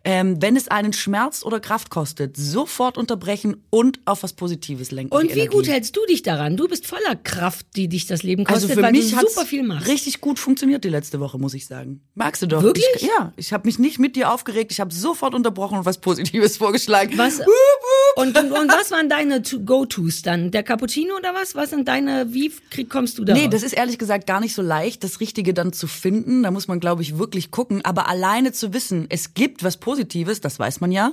Ähm, wenn es einen Schmerz oder Kraft kostet, sofort unterbrechen und auf was Positives lenken. Und wie gut hältst du dich daran? Du bist voller Kraft, die dich das Leben kostet, also für weil mich du super viel machst. Richtig gut funktioniert die letzte Woche, muss ich sagen. Magst du doch. Wirklich? Ich, ja, ich habe mich nicht mit dir aufgeregt, ich habe sofort unterbrochen und was Positives vorgeschlagen. Was? Wup, wup. Und, und, und, was waren deine Go-Tos dann? Der Cappuccino oder was? Was sind deine, wie kommst du da? Nee, das ist ehrlich gesagt gar nicht so leicht, das Richtige dann zu finden. Da muss man, glaube ich, wirklich gucken. Aber alleine zu wissen, es gibt was Positives, das weiß man ja,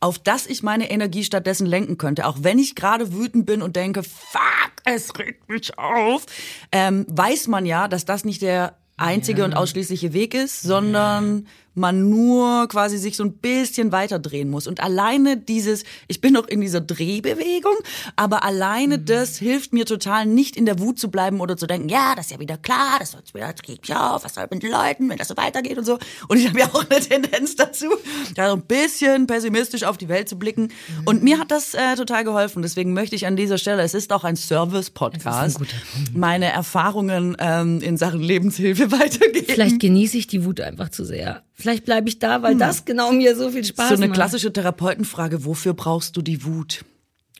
auf das ich meine Energie stattdessen lenken könnte. Auch wenn ich gerade wütend bin und denke, fuck, es regt mich auf, ähm, weiß man ja, dass das nicht der einzige ja. und ausschließliche Weg ist, sondern man nur quasi sich so ein bisschen weiter drehen muss. Und alleine dieses, ich bin noch in dieser Drehbewegung, aber alleine mhm. das hilft mir total, nicht in der Wut zu bleiben oder zu denken, ja, das ist ja wieder klar, das wird wieder, das geht mich auf, was soll mit den Leuten, wenn das so weitergeht und so. Und ich habe ja auch eine Tendenz dazu, da so ein bisschen pessimistisch auf die Welt zu blicken. Mhm. Und mir hat das äh, total geholfen. Deswegen möchte ich an dieser Stelle, es ist auch ein Service-Podcast, meine Erfahrungen ähm, in Sachen Lebenshilfe weitergeben. Vielleicht genieße ich die Wut einfach zu sehr. Vielleicht bleibe ich da, weil hm. das genau mir so viel Spaß macht. So eine klassische Therapeutenfrage, wofür brauchst du die Wut?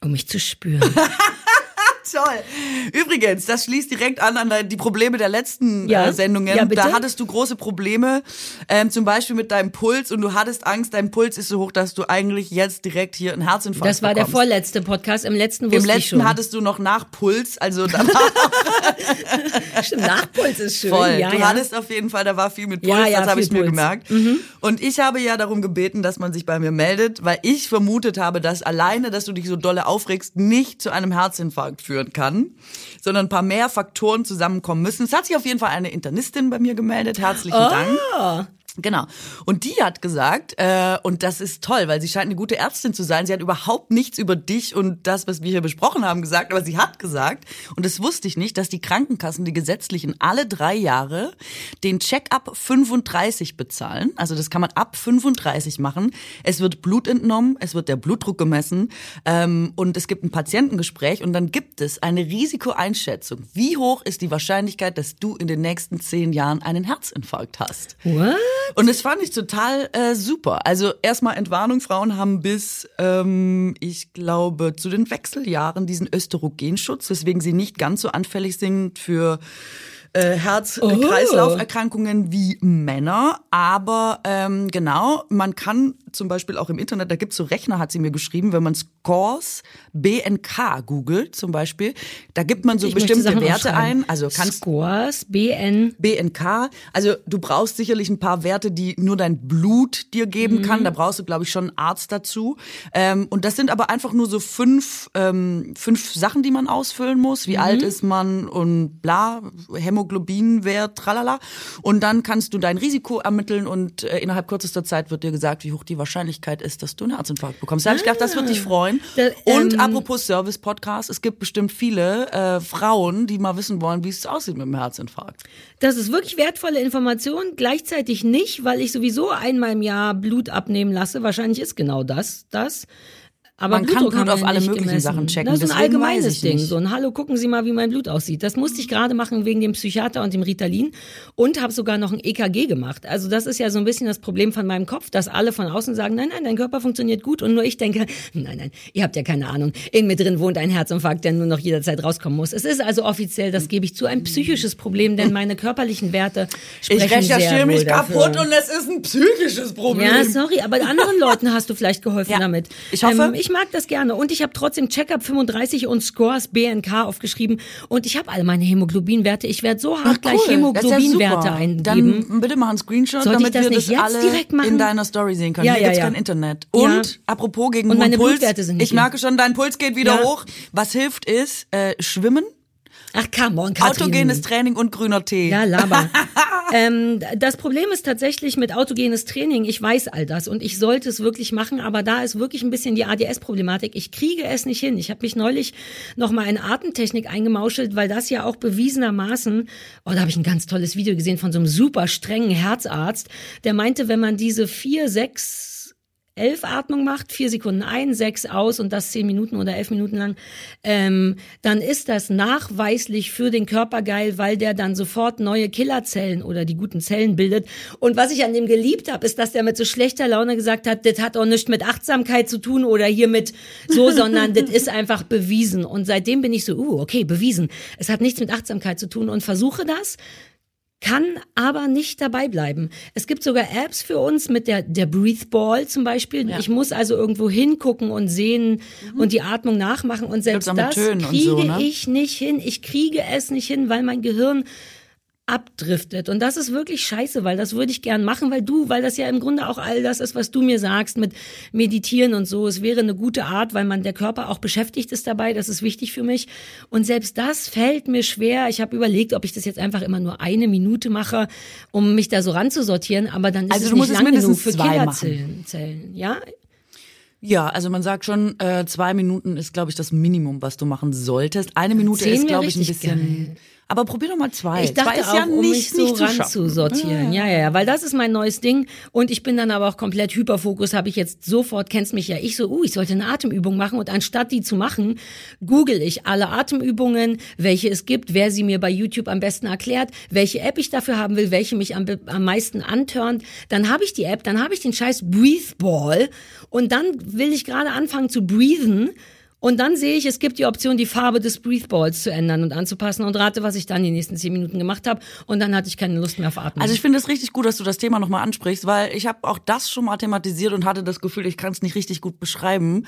Um mich zu spüren. Toll. Übrigens, das schließt direkt an an die Probleme der letzten ja. äh, Sendungen. Ja, da hattest du große Probleme, ähm, zum Beispiel mit deinem Puls und du hattest Angst, dein Puls ist so hoch, dass du eigentlich jetzt direkt hier einen Herzinfarkt Das war bekommst. der vorletzte Podcast. Im letzten wusste Im letzten hattest du noch Nachpuls, also danach. Stimmt, Nachpuls ist schön. Voll. Ja, du ja. hattest auf jeden Fall, da war viel mit Puls, ja, das habe ich mir gemerkt. Mhm. Und ich habe ja darum gebeten, dass man sich bei mir meldet, weil ich vermutet habe, dass alleine, dass du dich so dolle aufregst, nicht zu einem Herzinfarkt führen kann sondern ein paar mehr Faktoren zusammenkommen müssen. Es hat sich auf jeden Fall eine Internistin bei mir gemeldet. Herzlichen oh. Dank. Genau. Und die hat gesagt, äh, und das ist toll, weil sie scheint eine gute Ärztin zu sein. Sie hat überhaupt nichts über dich und das, was wir hier besprochen haben, gesagt, aber sie hat gesagt, und das wusste ich nicht, dass die Krankenkassen, die gesetzlichen, alle drei Jahre den Check-up 35 bezahlen. Also das kann man ab 35 machen. Es wird Blut entnommen, es wird der Blutdruck gemessen ähm, und es gibt ein Patientengespräch und dann gibt es eine Risikoeinschätzung. Wie hoch ist die Wahrscheinlichkeit, dass du in den nächsten zehn Jahren einen Herzinfarkt hast? What? Und das fand ich total äh, super. Also erstmal Entwarnung, Frauen haben bis, ähm, ich glaube, zu den Wechseljahren diesen Östrogenschutz, weswegen sie nicht ganz so anfällig sind für äh, Herz-Kreislauf-Erkrankungen oh. wie Männer. Aber ähm, genau, man kann zum Beispiel auch im Internet, da gibt's so Rechner, hat sie mir geschrieben, wenn man Scores BNK googelt zum Beispiel, da gibt man so ich bestimmte Werte ein. Also kannst Scores BN BNK. Also du brauchst sicherlich ein paar Werte, die nur dein Blut dir geben mhm. kann. Da brauchst du, glaube ich, schon einen Arzt dazu. Ähm, und das sind aber einfach nur so fünf ähm, fünf Sachen, die man ausfüllen muss. Wie mhm. alt ist man und bla, Hämoglobinwert, tralala. Und dann kannst du dein Risiko ermitteln und äh, innerhalb kürzester Zeit wird dir gesagt, wie hoch die die Wahrscheinlichkeit ist, dass du einen Herzinfarkt bekommst. Da habe ich gedacht, das wird dich freuen. Da, Und ähm, apropos Service-Podcast, es gibt bestimmt viele äh, Frauen, die mal wissen wollen, wie es aussieht mit dem Herzinfarkt. Das ist wirklich wertvolle Information, gleichzeitig nicht, weil ich sowieso einmal im Jahr Blut abnehmen lasse. Wahrscheinlich ist genau das, das. Aber Man kann Blutdruck Blut haben wir auf alle möglichen gemessen. Sachen checken, Das ist ein allgemeines Ding. So ein Hallo, gucken Sie mal, wie mein Blut aussieht. Das musste ich gerade machen wegen dem Psychiater und dem Ritalin und habe sogar noch ein EKG gemacht. Also das ist ja so ein bisschen das Problem von meinem Kopf, dass alle von außen sagen, nein, nein, dein Körper funktioniert gut und nur ich denke, nein, nein, ihr habt ja keine Ahnung. In mir drin wohnt ein Herzinfarkt, der nur noch jederzeit rauskommen muss. Es ist also offiziell, das gebe ich zu, ein psychisches Problem, denn meine körperlichen Werte sprechen Ich recherchiere mich dafür. kaputt und es ist ein psychisches Problem. Ja, sorry, aber anderen Leuten hast du vielleicht geholfen Ja, damit. ich hoffe. Ähm, ich mag das gerne. Und ich habe trotzdem Checkup 35 und Scores BNK aufgeschrieben. Und ich habe alle meine Hämoglobinwerte. Ich werde so hart gleich Das ist ja Hämoglobinwerte super. eingeben. Dann bitte mach einen Screenshot, Sollte ich damit das wir nicht das alle direkt machen? in deiner Story sehen können. Ja, Hier ja, gibt's ja. kein Internet. Ja. Und apropos gegen Und meine Puls, Blutwerte sind nicht ich merke schon, dein Puls geht wieder Ja. hoch. Was hilft ist äh, Schwimmen, Ach, come on, Katrin. autogenes Training und grüner Tee. Ja, laber. ähm, das Problem ist tatsächlich mit autogenes Training. Ich weiß all das und ich sollte es wirklich machen, aber da ist wirklich ein bisschen die ADS-Problematik. Ich kriege es nicht hin. Ich habe mich neulich noch mal in Atemtechnik eingemauschelt, weil das ja auch bewiesenermaßen, oh, da habe ich ein ganz tolles Video gesehen von so einem super strengen Herzarzt, der meinte, wenn man diese vier, sechs elf Atmung macht, vier Sekunden ein, sechs aus und das zehn Minuten oder elf Minuten lang, ähm, dann ist das nachweislich für den Körper geil, weil der dann sofort neue Killerzellen oder die guten Zellen bildet. Und was ich an dem geliebt habe, ist, dass der mit so schlechter Laune gesagt hat, das hat auch nichts mit Achtsamkeit zu tun oder hier mit so, sondern das ist einfach bewiesen. Und seitdem bin ich so, uh, okay, bewiesen. Es hat nichts mit Achtsamkeit zu tun und versuche das kann aber nicht dabei bleiben. Es gibt sogar Apps für uns mit der, der Breathe Ball zum Beispiel. Ich muss also irgendwo hingucken und sehen und die Atmung nachmachen und selbst das Tönen kriege so, ne? ich nicht hin. Ich kriege es nicht hin, weil mein Gehirn abdriftet. Und das ist wirklich scheiße, weil das würde ich gern machen, weil du, weil das ja im Grunde auch all das ist, was du mir sagst mit Meditieren und so. Es wäre eine gute Art, weil man der Körper auch beschäftigt ist dabei. Das ist wichtig für mich. Und selbst das fällt mir schwer. Ich habe überlegt, ob ich das jetzt einfach immer nur eine Minute mache, um mich da so ranzusortieren. Aber dann ist Also es du musst nicht es lang genug mindestens für zwei Killerzellen. Zellen. Ja, Ja, also man sagt schon, äh, zwei Minuten ist, glaube ich, das Minimum, was du machen solltest. Eine Minute ist, glaube ich, ein bisschen. geil. Aber probier doch mal zwei. Ich dachte zwei ist auch, ja um nicht, mich so ranzusortieren. Ja, ja, ja, weil das ist mein neues Ding. Und ich bin dann aber auch komplett Hyperfokus, habe ich jetzt sofort, kennst mich ja, ich so, uh, ich sollte eine Atemübung machen. Und anstatt die zu machen, google ich alle Atemübungen, welche es gibt, wer sie mir bei YouTube am besten erklärt, welche App ich dafür haben will, welche mich am, am meisten antörnt, dann habe ich die App, dann habe ich den scheiß Breathe Ball und dann will ich gerade anfangen zu breathen und dann sehe ich, es gibt die Option, die Farbe des Breathe Balls zu ändern und anzupassen und rate, was ich dann die nächsten zehn Minuten gemacht habe. Und dann hatte ich keine Lust mehr auf Atmen. Also ich finde es richtig gut, dass du das Thema nochmal ansprichst, weil ich habe auch das schon mal thematisiert und hatte das Gefühl, ich kann es nicht richtig gut beschreiben.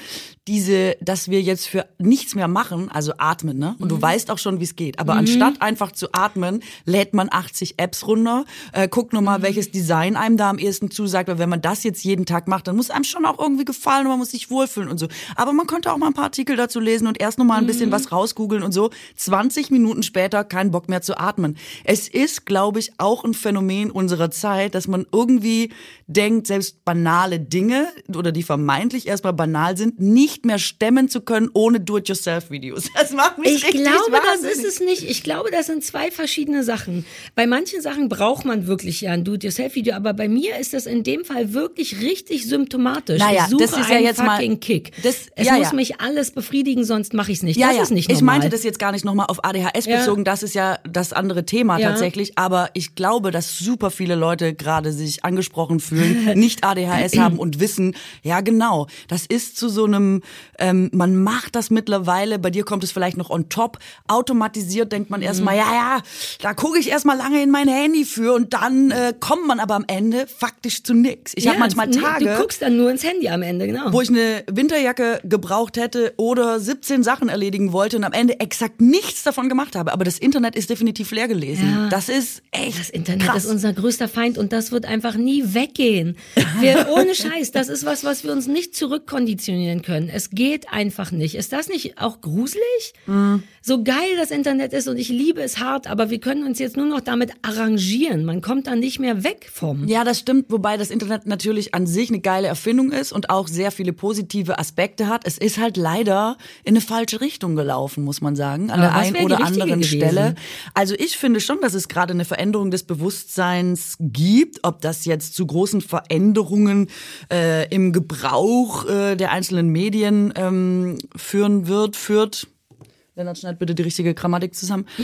Diese, dass wir jetzt für nichts mehr machen, also atmen, ne? Und Mhm. du weißt auch schon, wie es geht. Aber anstatt einfach zu atmen, lädt man 80 Apps runter, äh, guckt nur mal, Mhm. welches Design einem da am ehesten zusagt. Weil wenn man das jetzt jeden Tag macht, dann muss einem schon auch irgendwie gefallen und man muss sich wohlfühlen und so. Aber man könnte auch mal ein paar Artikel dazu lesen und erst noch mal ein bisschen Mhm. was rausgoogeln und so. 20 Minuten später kein Bock mehr zu atmen. Es ist, glaube ich, auch ein Phänomen unserer Zeit, dass man irgendwie denkt, selbst banale Dinge oder die vermeintlich erstmal banal sind, nicht mehr stemmen zu können ohne Do-it-yourself-Videos. Das macht mich Ich richtig glaube, das ist es nicht. Ich glaube, das sind zwei verschiedene Sachen. Bei manchen Sachen braucht man wirklich ja ein Do-it-yourself-Video, aber bei mir ist das in dem Fall wirklich richtig symptomatisch. Naja, ich suche das ist ja jetzt mal- Kick. das- es ja, muss ja. mich alles befriedigen, sonst mache ich es nicht. Ja, das ja. ist nicht ich normal. meinte das jetzt gar nicht nochmal auf ADHS Ja. bezogen, das ist ja das andere Thema Ja. tatsächlich, aber ich glaube, dass super viele Leute gerade sich angesprochen fühlen, nicht ADHS haben und wissen, ja genau, das ist zu so einem, ähm, man macht das mittlerweile, bei dir kommt es vielleicht noch on top, automatisiert denkt man erstmal, Mhm. ja, ja, da gucke ich erstmal lange in mein Handy für und dann äh, kommt man aber am Ende faktisch zu nix. Ich ja, habe manchmal Tage Du guckst dann nur ins Handy am Ende, genau. wo ich eine Winterjacke gebraucht hätte oder 17 Sachen erledigen wollte und am Ende exakt nichts davon gemacht habe. Aber das Internet ist definitiv leer gelesen. Ja. Das ist echt Das Internet krass. ist unser größter Feind und das wird einfach nie weggehen. Wir, ohne Scheiß, das ist was, was wir uns nicht zurückkonditionieren können. Es geht einfach nicht. Ist das nicht auch gruselig? Mhm. So geil das Internet ist und ich liebe es hart, aber wir können uns jetzt nur noch damit arrangieren. Man kommt dann nicht mehr weg vom. Ja, das stimmt, wobei das Internet natürlich an sich eine geile Erfindung ist und auch sehr viele positive Aspekte hat. Es ist halt leider in eine falsche Richtung gelaufen, muss man sagen, an Aber der einen oder anderen gewesen? Stelle. Also ich finde schon, dass es gerade eine Veränderung des Bewusstseins gibt, ob das jetzt zu großen Veränderungen äh, im Gebrauch äh, der einzelnen Medien ähm, führen wird, führt. Lennart, schneid bitte die richtige Grammatik zusammen.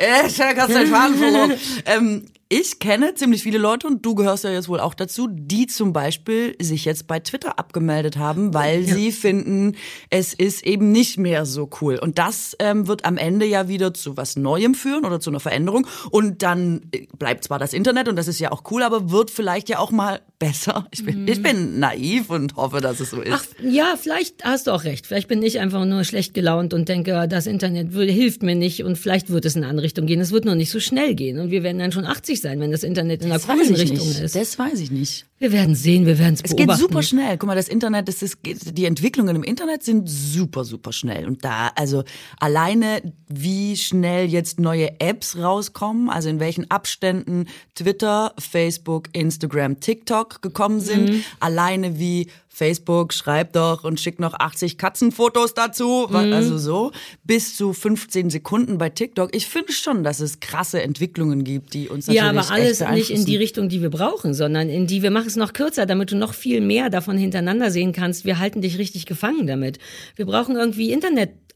Äh, Ich habe den Faden verloren. ähm, ich kenne ziemlich viele Leute und du gehörst ja jetzt wohl auch dazu, die zum Beispiel sich jetzt bei Twitter abgemeldet haben, weil sie finden, es ist eben nicht mehr so cool. Und das ähm, wird am Ende ja wieder zu was Neuem führen oder zu einer Veränderung. Und dann äh, bleibt zwar das Internet und das ist ja auch cool, aber wird vielleicht ja auch mal besser. Ich bin, ich bin naiv und hoffe, dass es so ist. Ach ja, vielleicht hast du auch recht. Vielleicht bin ich einfach nur schlecht gelaunt und denke, das Internet hilft mir nicht und vielleicht wird es in eine andere Richtung gehen. Es wird nur nicht so schnell gehen und wir werden dann schon 80 sein, wenn das Internet in einer coolen ich Richtung nicht. ist. Das weiß ich nicht. Wir werden sehen, wir werden es Es beobachten. geht super schnell. Guck mal, das Internet, das ist, die Entwicklungen im Internet sind super, super schnell. Und da, also alleine, wie schnell jetzt neue Apps rauskommen, also in welchen Abständen Twitter, Facebook, Instagram, TikTok gekommen sind, Mhm. alleine wie Facebook schreibt doch und schickt noch 80 Katzenfotos dazu, Mhm. also so, bis zu 15 Sekunden bei TikTok. Ich finde schon, dass es krasse Entwicklungen gibt, die uns natürlich Ja, aber alles nicht in die. Richtung, die wir brauchen, sondern in die, wir machen es noch kürzer, damit du noch viel mehr davon hintereinander sehen kannst. Wir halten dich richtig gefangen damit. Wir brauchen irgendwie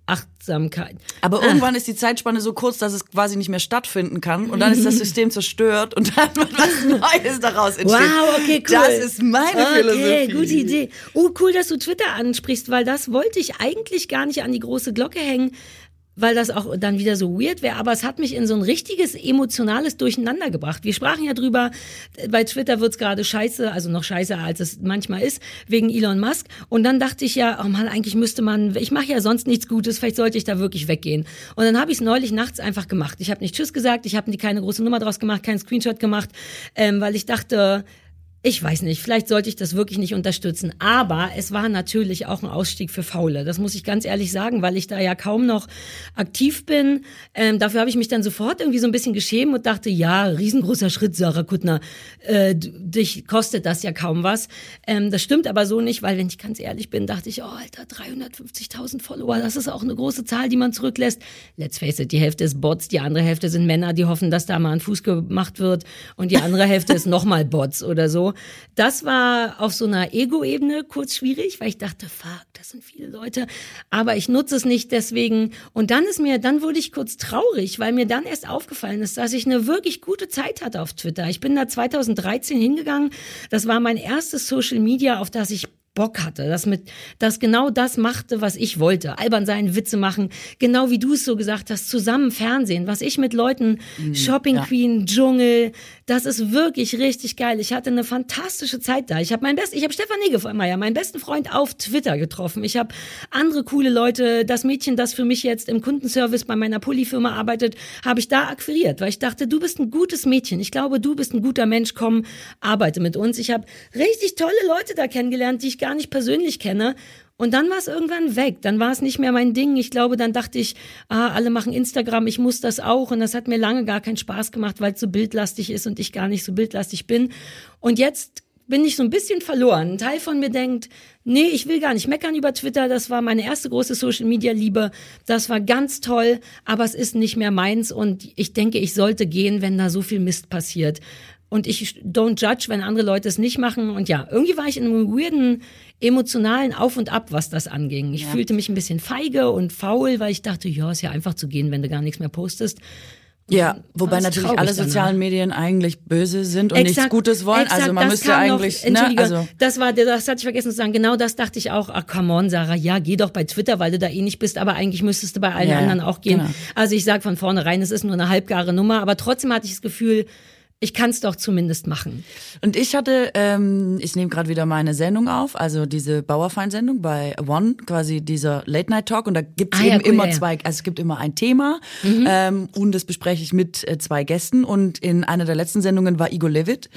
Internetachtsamkeit. Aber irgendwann ist die Zeitspanne so kurz, dass es quasi nicht mehr stattfinden kann und dann ist das System zerstört und dann wird was Neues daraus entsteht. Wow, okay, cool. Das ist meine okay, Philosophie. gute Idee. Oh, cool, dass du Twitter ansprichst, weil das wollte ich eigentlich gar nicht an die große Glocke hängen, weil das auch dann wieder so weird wäre, aber es hat mich in so ein richtiges emotionales Durcheinander gebracht. Wir sprachen ja drüber, bei Twitter wird's gerade scheiße, also noch scheißer als es manchmal ist, wegen Elon Musk. Und dann dachte ich ja, oh Mann, eigentlich müsste man, ich mache ja sonst nichts Gutes, vielleicht sollte ich da wirklich weggehen. Und dann habe ich es neulich nachts einfach gemacht. Ich habe nicht Tschüss gesagt, ich habe keine große Nummer draus gemacht, keinen Screenshot gemacht, ähm, weil ich dachte, ich weiß nicht, vielleicht sollte ich das wirklich nicht unterstützen. Aber es war natürlich auch ein Ausstieg für Faule. Das muss ich ganz ehrlich sagen, weil ich da ja kaum noch aktiv bin. Ähm, dafür habe ich mich dann sofort irgendwie so ein bisschen geschämt und dachte, ja, riesengroßer Schritt, Sarah Kuttner. Äh, dich kostet das ja kaum was. Ähm, das stimmt aber so nicht, weil wenn ich ganz ehrlich bin, dachte ich, oh Alter, 350.000 Follower, das ist auch eine große Zahl, die man zurücklässt. Let's face it, die Hälfte ist Bots, die andere Hälfte sind Männer, die hoffen, dass da mal ein Fuß gemacht wird und die andere Hälfte ist nochmal Bots oder so. Das war auf so einer Ego-Ebene kurz schwierig, weil ich dachte, fuck, das sind viele Leute, aber ich nutze es nicht deswegen. Und dann ist mir, dann wurde ich kurz traurig, weil mir dann erst aufgefallen ist, dass ich eine wirklich gute Zeit hatte auf Twitter. Ich bin da 2013 hingegangen. Das war mein erstes Social Media, auf das ich Bock hatte, das mit, das genau das machte, was ich wollte. Albern sein, Witze machen, genau wie du es so gesagt hast, zusammen Fernsehen, was ich mit Leuten, Shopping ja. Queen, Dschungel, das ist wirklich richtig geil. Ich hatte eine fantastische Zeit da. Ich habe mein Best, ich habe Stefan Negemeyer, meinen besten Freund auf Twitter getroffen. Ich habe andere coole Leute, das Mädchen, das für mich jetzt im Kundenservice bei meiner Pulli-Firma arbeitet, habe ich da akquiriert, weil ich dachte, du bist ein gutes Mädchen. Ich glaube, du bist ein guter Mensch. Komm, arbeite mit uns. Ich habe richtig tolle Leute da kennengelernt, die ich gar nicht persönlich kenne. Und dann war es irgendwann weg. Dann war es nicht mehr mein Ding. Ich glaube, dann dachte ich, ah, alle machen Instagram, ich muss das auch. Und das hat mir lange gar keinen Spaß gemacht, weil es so bildlastig ist und ich gar nicht so bildlastig bin. Und jetzt bin ich so ein bisschen verloren. Ein Teil von mir denkt, nee, ich will gar nicht meckern über Twitter. Das war meine erste große Social Media Liebe. Das war ganz toll, aber es ist nicht mehr meins. Und ich denke, ich sollte gehen, wenn da so viel Mist passiert. Und ich don't judge, wenn andere Leute es nicht machen. Und ja, irgendwie war ich in einem weirden emotionalen Auf und Ab, was das anging. Ich fühlte mich ein bisschen feige und faul, weil ich dachte, ja, ist ja einfach zu gehen, wenn du gar nichts mehr postest. Ja, wobei natürlich alle danach. sozialen Medien eigentlich böse sind und nichts Gutes wollen. exakt, also man müsste eigentlich, noch, ne, also das war, das hatte ich vergessen zu sagen. Genau das dachte ich auch. Ach, come on, Sarah, ja, geh doch bei Twitter, weil du da eh nicht bist, aber eigentlich müsstest du bei allen Ja, ja, anderen auch gehen. genau. Also ich sag von vornherein, es ist nur eine halbgare Nummer, aber trotzdem hatte ich das Gefühl, ich kann es doch zumindest machen. Und ich hatte, ähm, ich nehme gerade wieder meine Sendung auf, also diese Bauerfein-Sendung bei One, quasi dieser Late-Night-Talk. Und da gibt's Ah, eben ja, cool, immer ja, ja. zwei, also es gibt immer ein Thema ähm, und das bespreche ich mit äh, zwei Gästen. Und in einer der letzten Sendungen war Igor Levit.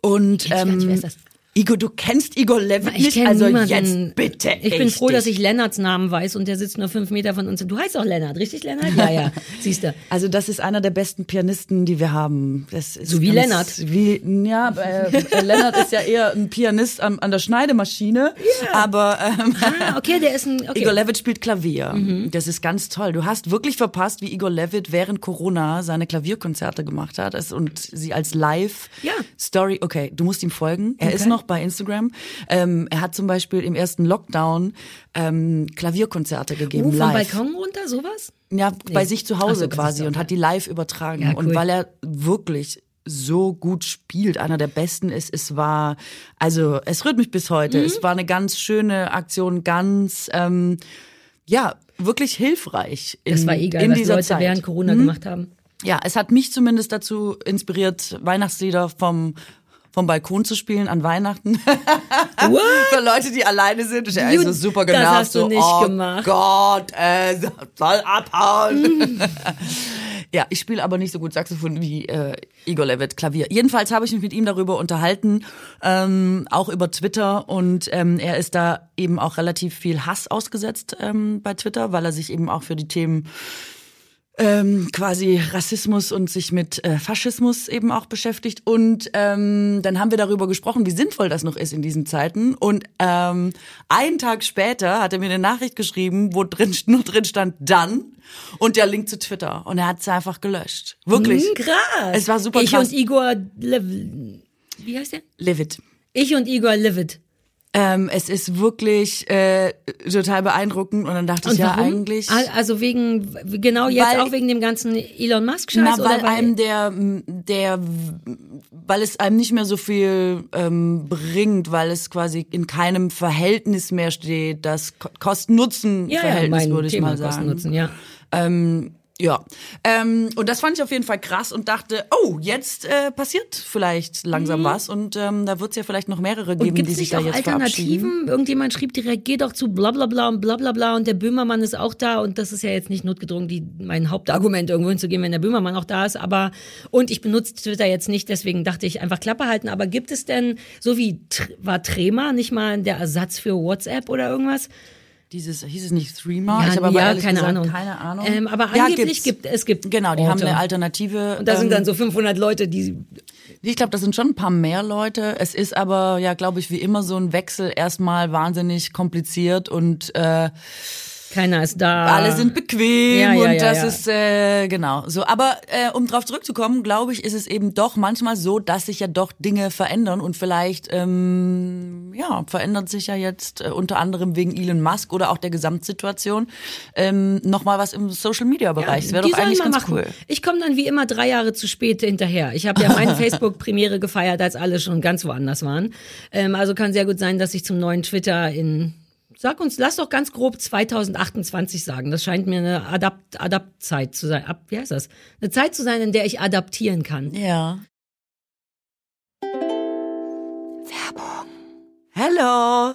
Und Kenn ich gar nicht, Igor, du kennst Igor Levit Ich nicht? kenne Also niemanden. jetzt bitte. Ich bin froh, dass dich. ich Lennarts Namen weiß und der sitzt nur fünf Meter von uns. Du heißt auch Lennart, richtig Lennart? Ja, ja. Siehst du. Also das ist einer der besten Pianisten, die wir haben. Das ist So wie Lennart. Wie, ja, äh, äh, Lennart ist ja eher ein Pianist an, an der Schneidemaschine, aber ähm, Ah, okay, der ist ein. Okay. Igor Levitt spielt Klavier. Mhm. Das ist ganz toll. Du hast wirklich verpasst, wie Igor Levitt während Corona seine Klavierkonzerte gemacht hat und sie als Live-Story. Okay, du musst ihm folgen. Er ist Okay. Noch bei Instagram. Ähm, er hat zum Beispiel im ersten Lockdown ähm, Klavierkonzerte gegeben. Oh, vom live. Balkon runter, sowas? Ja, bei sich zu Hause so, quasi und hat die live übertragen. Ja, cool. Und weil er wirklich so gut spielt, einer der besten ist, es war, also es rührt mich bis heute. Mhm. Es war eine ganz schöne Aktion, ganz, ähm, ja, wirklich hilfreich. In, Das war egal, in was dieser Leute Zeit. Mhm. während Corona gemacht haben. Ja, es hat mich zumindest dazu inspiriert, Weihnachtslieder vom vom Balkon zu spielen an Weihnachten. Für Leute, die alleine sind. Ich also Gut, super das genervt. hast du so, nicht oh gemacht." Gott, äh, soll abhauen. ja, ich spiele aber nicht so gut Saxophon wie äh, Igor Levitt Klavier. Jedenfalls habe ich mich mit ihm darüber unterhalten, ähm, auch über Twitter. Und ähm, er ist da eben auch relativ viel Hass ausgesetzt ähm, bei Twitter, weil er sich eben auch für die Themen ähm, quasi Rassismus und sich mit äh, Faschismus eben auch beschäftigt. Und ähm, dann haben wir darüber gesprochen, wie sinnvoll das noch ist in diesen Zeiten. Und ähm, einen Tag später hat er mir eine Nachricht geschrieben, wo drin nur drin stand dann und der Link zu Twitter. Und er hat es einfach gelöscht. Wirklich. Hm, krass. Es war super ich krass. und Igor Lev Wie heißt der? Levitt. Ich und Igor Levitt. Ähm, es ist wirklich äh, total beeindruckend. Und dann dachte Und ich ja warum? eigentlich. Al- Also wegen, genau jetzt Weil- auch wegen dem ganzen Elon Musk-Scheiß? Na, oder weil einem der, der, weil es einem nicht mehr so viel ähm, bringt, weil es quasi in keinem Verhältnis mehr steht, das Ko- ja, ja, Kosten-Nutzen-Verhältnis, würde ich Thema mal sagen. Kosten-Nutzen, ja. Ähm, ja, ähm, und das fand ich auf jeden Fall krass und dachte, oh, jetzt äh, passiert vielleicht langsam was und ähm, da wird es ja vielleicht noch mehrere geben, die sich da jetzt. Alternativen? Irgendjemand schrieb direkt, geh doch zu bla bla bla und bla bla bla und der Böhmermann ist auch da und das ist ja jetzt nicht notgedrungen, die, mein Hauptargument irgendwo hinzugehen, wenn der Böhmermann auch da ist, aber und ich benutze Twitter jetzt nicht, deswegen dachte ich einfach Klappe halten, aber gibt es denn, so wie war Trema nicht mal der Ersatz für WhatsApp oder irgendwas? Dieses, hieß es nicht Threema? Ja, ich habe aber ja, keine gesagt Ahnung. keine Ahnung. Ähm, aber Ja, angeblich gibt es gibt Genau, die haben Orte. eine Alternative. Und da sind ähm, dann so 500 Leute, die Ich glaube, das sind schon ein paar mehr Leute. Es ist aber, ja, glaube ich, wie immer so ein Wechsel erstmal wahnsinnig kompliziert und äh, keiner ist da. alle sind bequem Ja, ja, und ja, das ist äh, genau so. Aber äh, um drauf zurückzukommen, glaube ich, ist es eben doch manchmal so, dass sich ja doch Dinge verändern und vielleicht ähm, ja verändert sich ja jetzt äh, unter anderem wegen Elon Musk oder auch der Gesamtsituation ähm, noch mal was im Social Media Bereich. das wäre die doch eigentlich ganz machen. cool. Ich komme dann wie immer drei Jahre zu spät hinterher. Ich habe ja meine Facebook-Premiere gefeiert, als alle schon ganz woanders waren. Ähm, also kann sehr gut sein, dass ich zum neuen Twitter in Sag uns, lass doch ganz grob 2028 sagen. Das scheint mir eine Adapt Adaptzeit zu sein. Ab, wie heißt das? Eine Zeit zu sein, in der ich adaptieren kann. Ja. Werbung. Hello.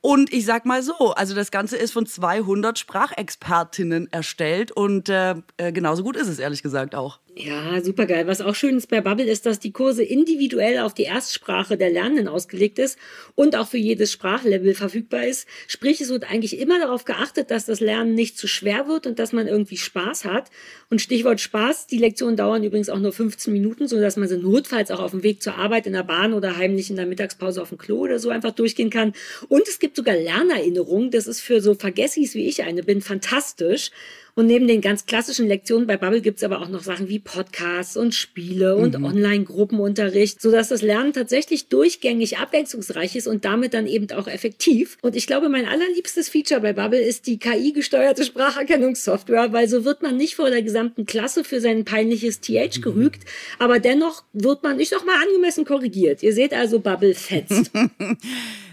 Und ich sag mal so, also das Ganze ist von 200 Sprachexpertinnen erstellt und äh, äh, genauso gut ist es ehrlich gesagt auch. Ja, super geil. Was auch schön ist bei Bubble ist, dass die Kurse individuell auf die Erstsprache der Lernenden ausgelegt ist und auch für jedes Sprachlevel verfügbar ist. Sprich, es wird eigentlich immer darauf geachtet, dass das Lernen nicht zu schwer wird und dass man irgendwie Spaß hat. Und Stichwort Spaß, die Lektionen dauern übrigens auch nur 15 Minuten, so dass man sie notfalls auch auf dem Weg zur Arbeit in der Bahn oder heimlich in der Mittagspause auf dem Klo oder so einfach durchgehen kann. Und es gibt sogar Lernerinnerungen. Das ist für so Vergessis wie ich eine bin fantastisch. Und neben den ganz klassischen Lektionen bei Bubble gibt es aber auch noch Sachen wie Podcasts und Spiele und mhm. Online-Gruppenunterricht, sodass das Lernen tatsächlich durchgängig abwechslungsreich ist und damit dann eben auch effektiv. Und ich glaube, mein allerliebstes Feature bei Bubble ist die KI-gesteuerte Spracherkennungssoftware, weil so wird man nicht vor der gesamten Klasse für sein peinliches TH mhm. gerügt, aber dennoch wird man, ich sag mal, angemessen korrigiert. Ihr seht also, Bubble fetzt.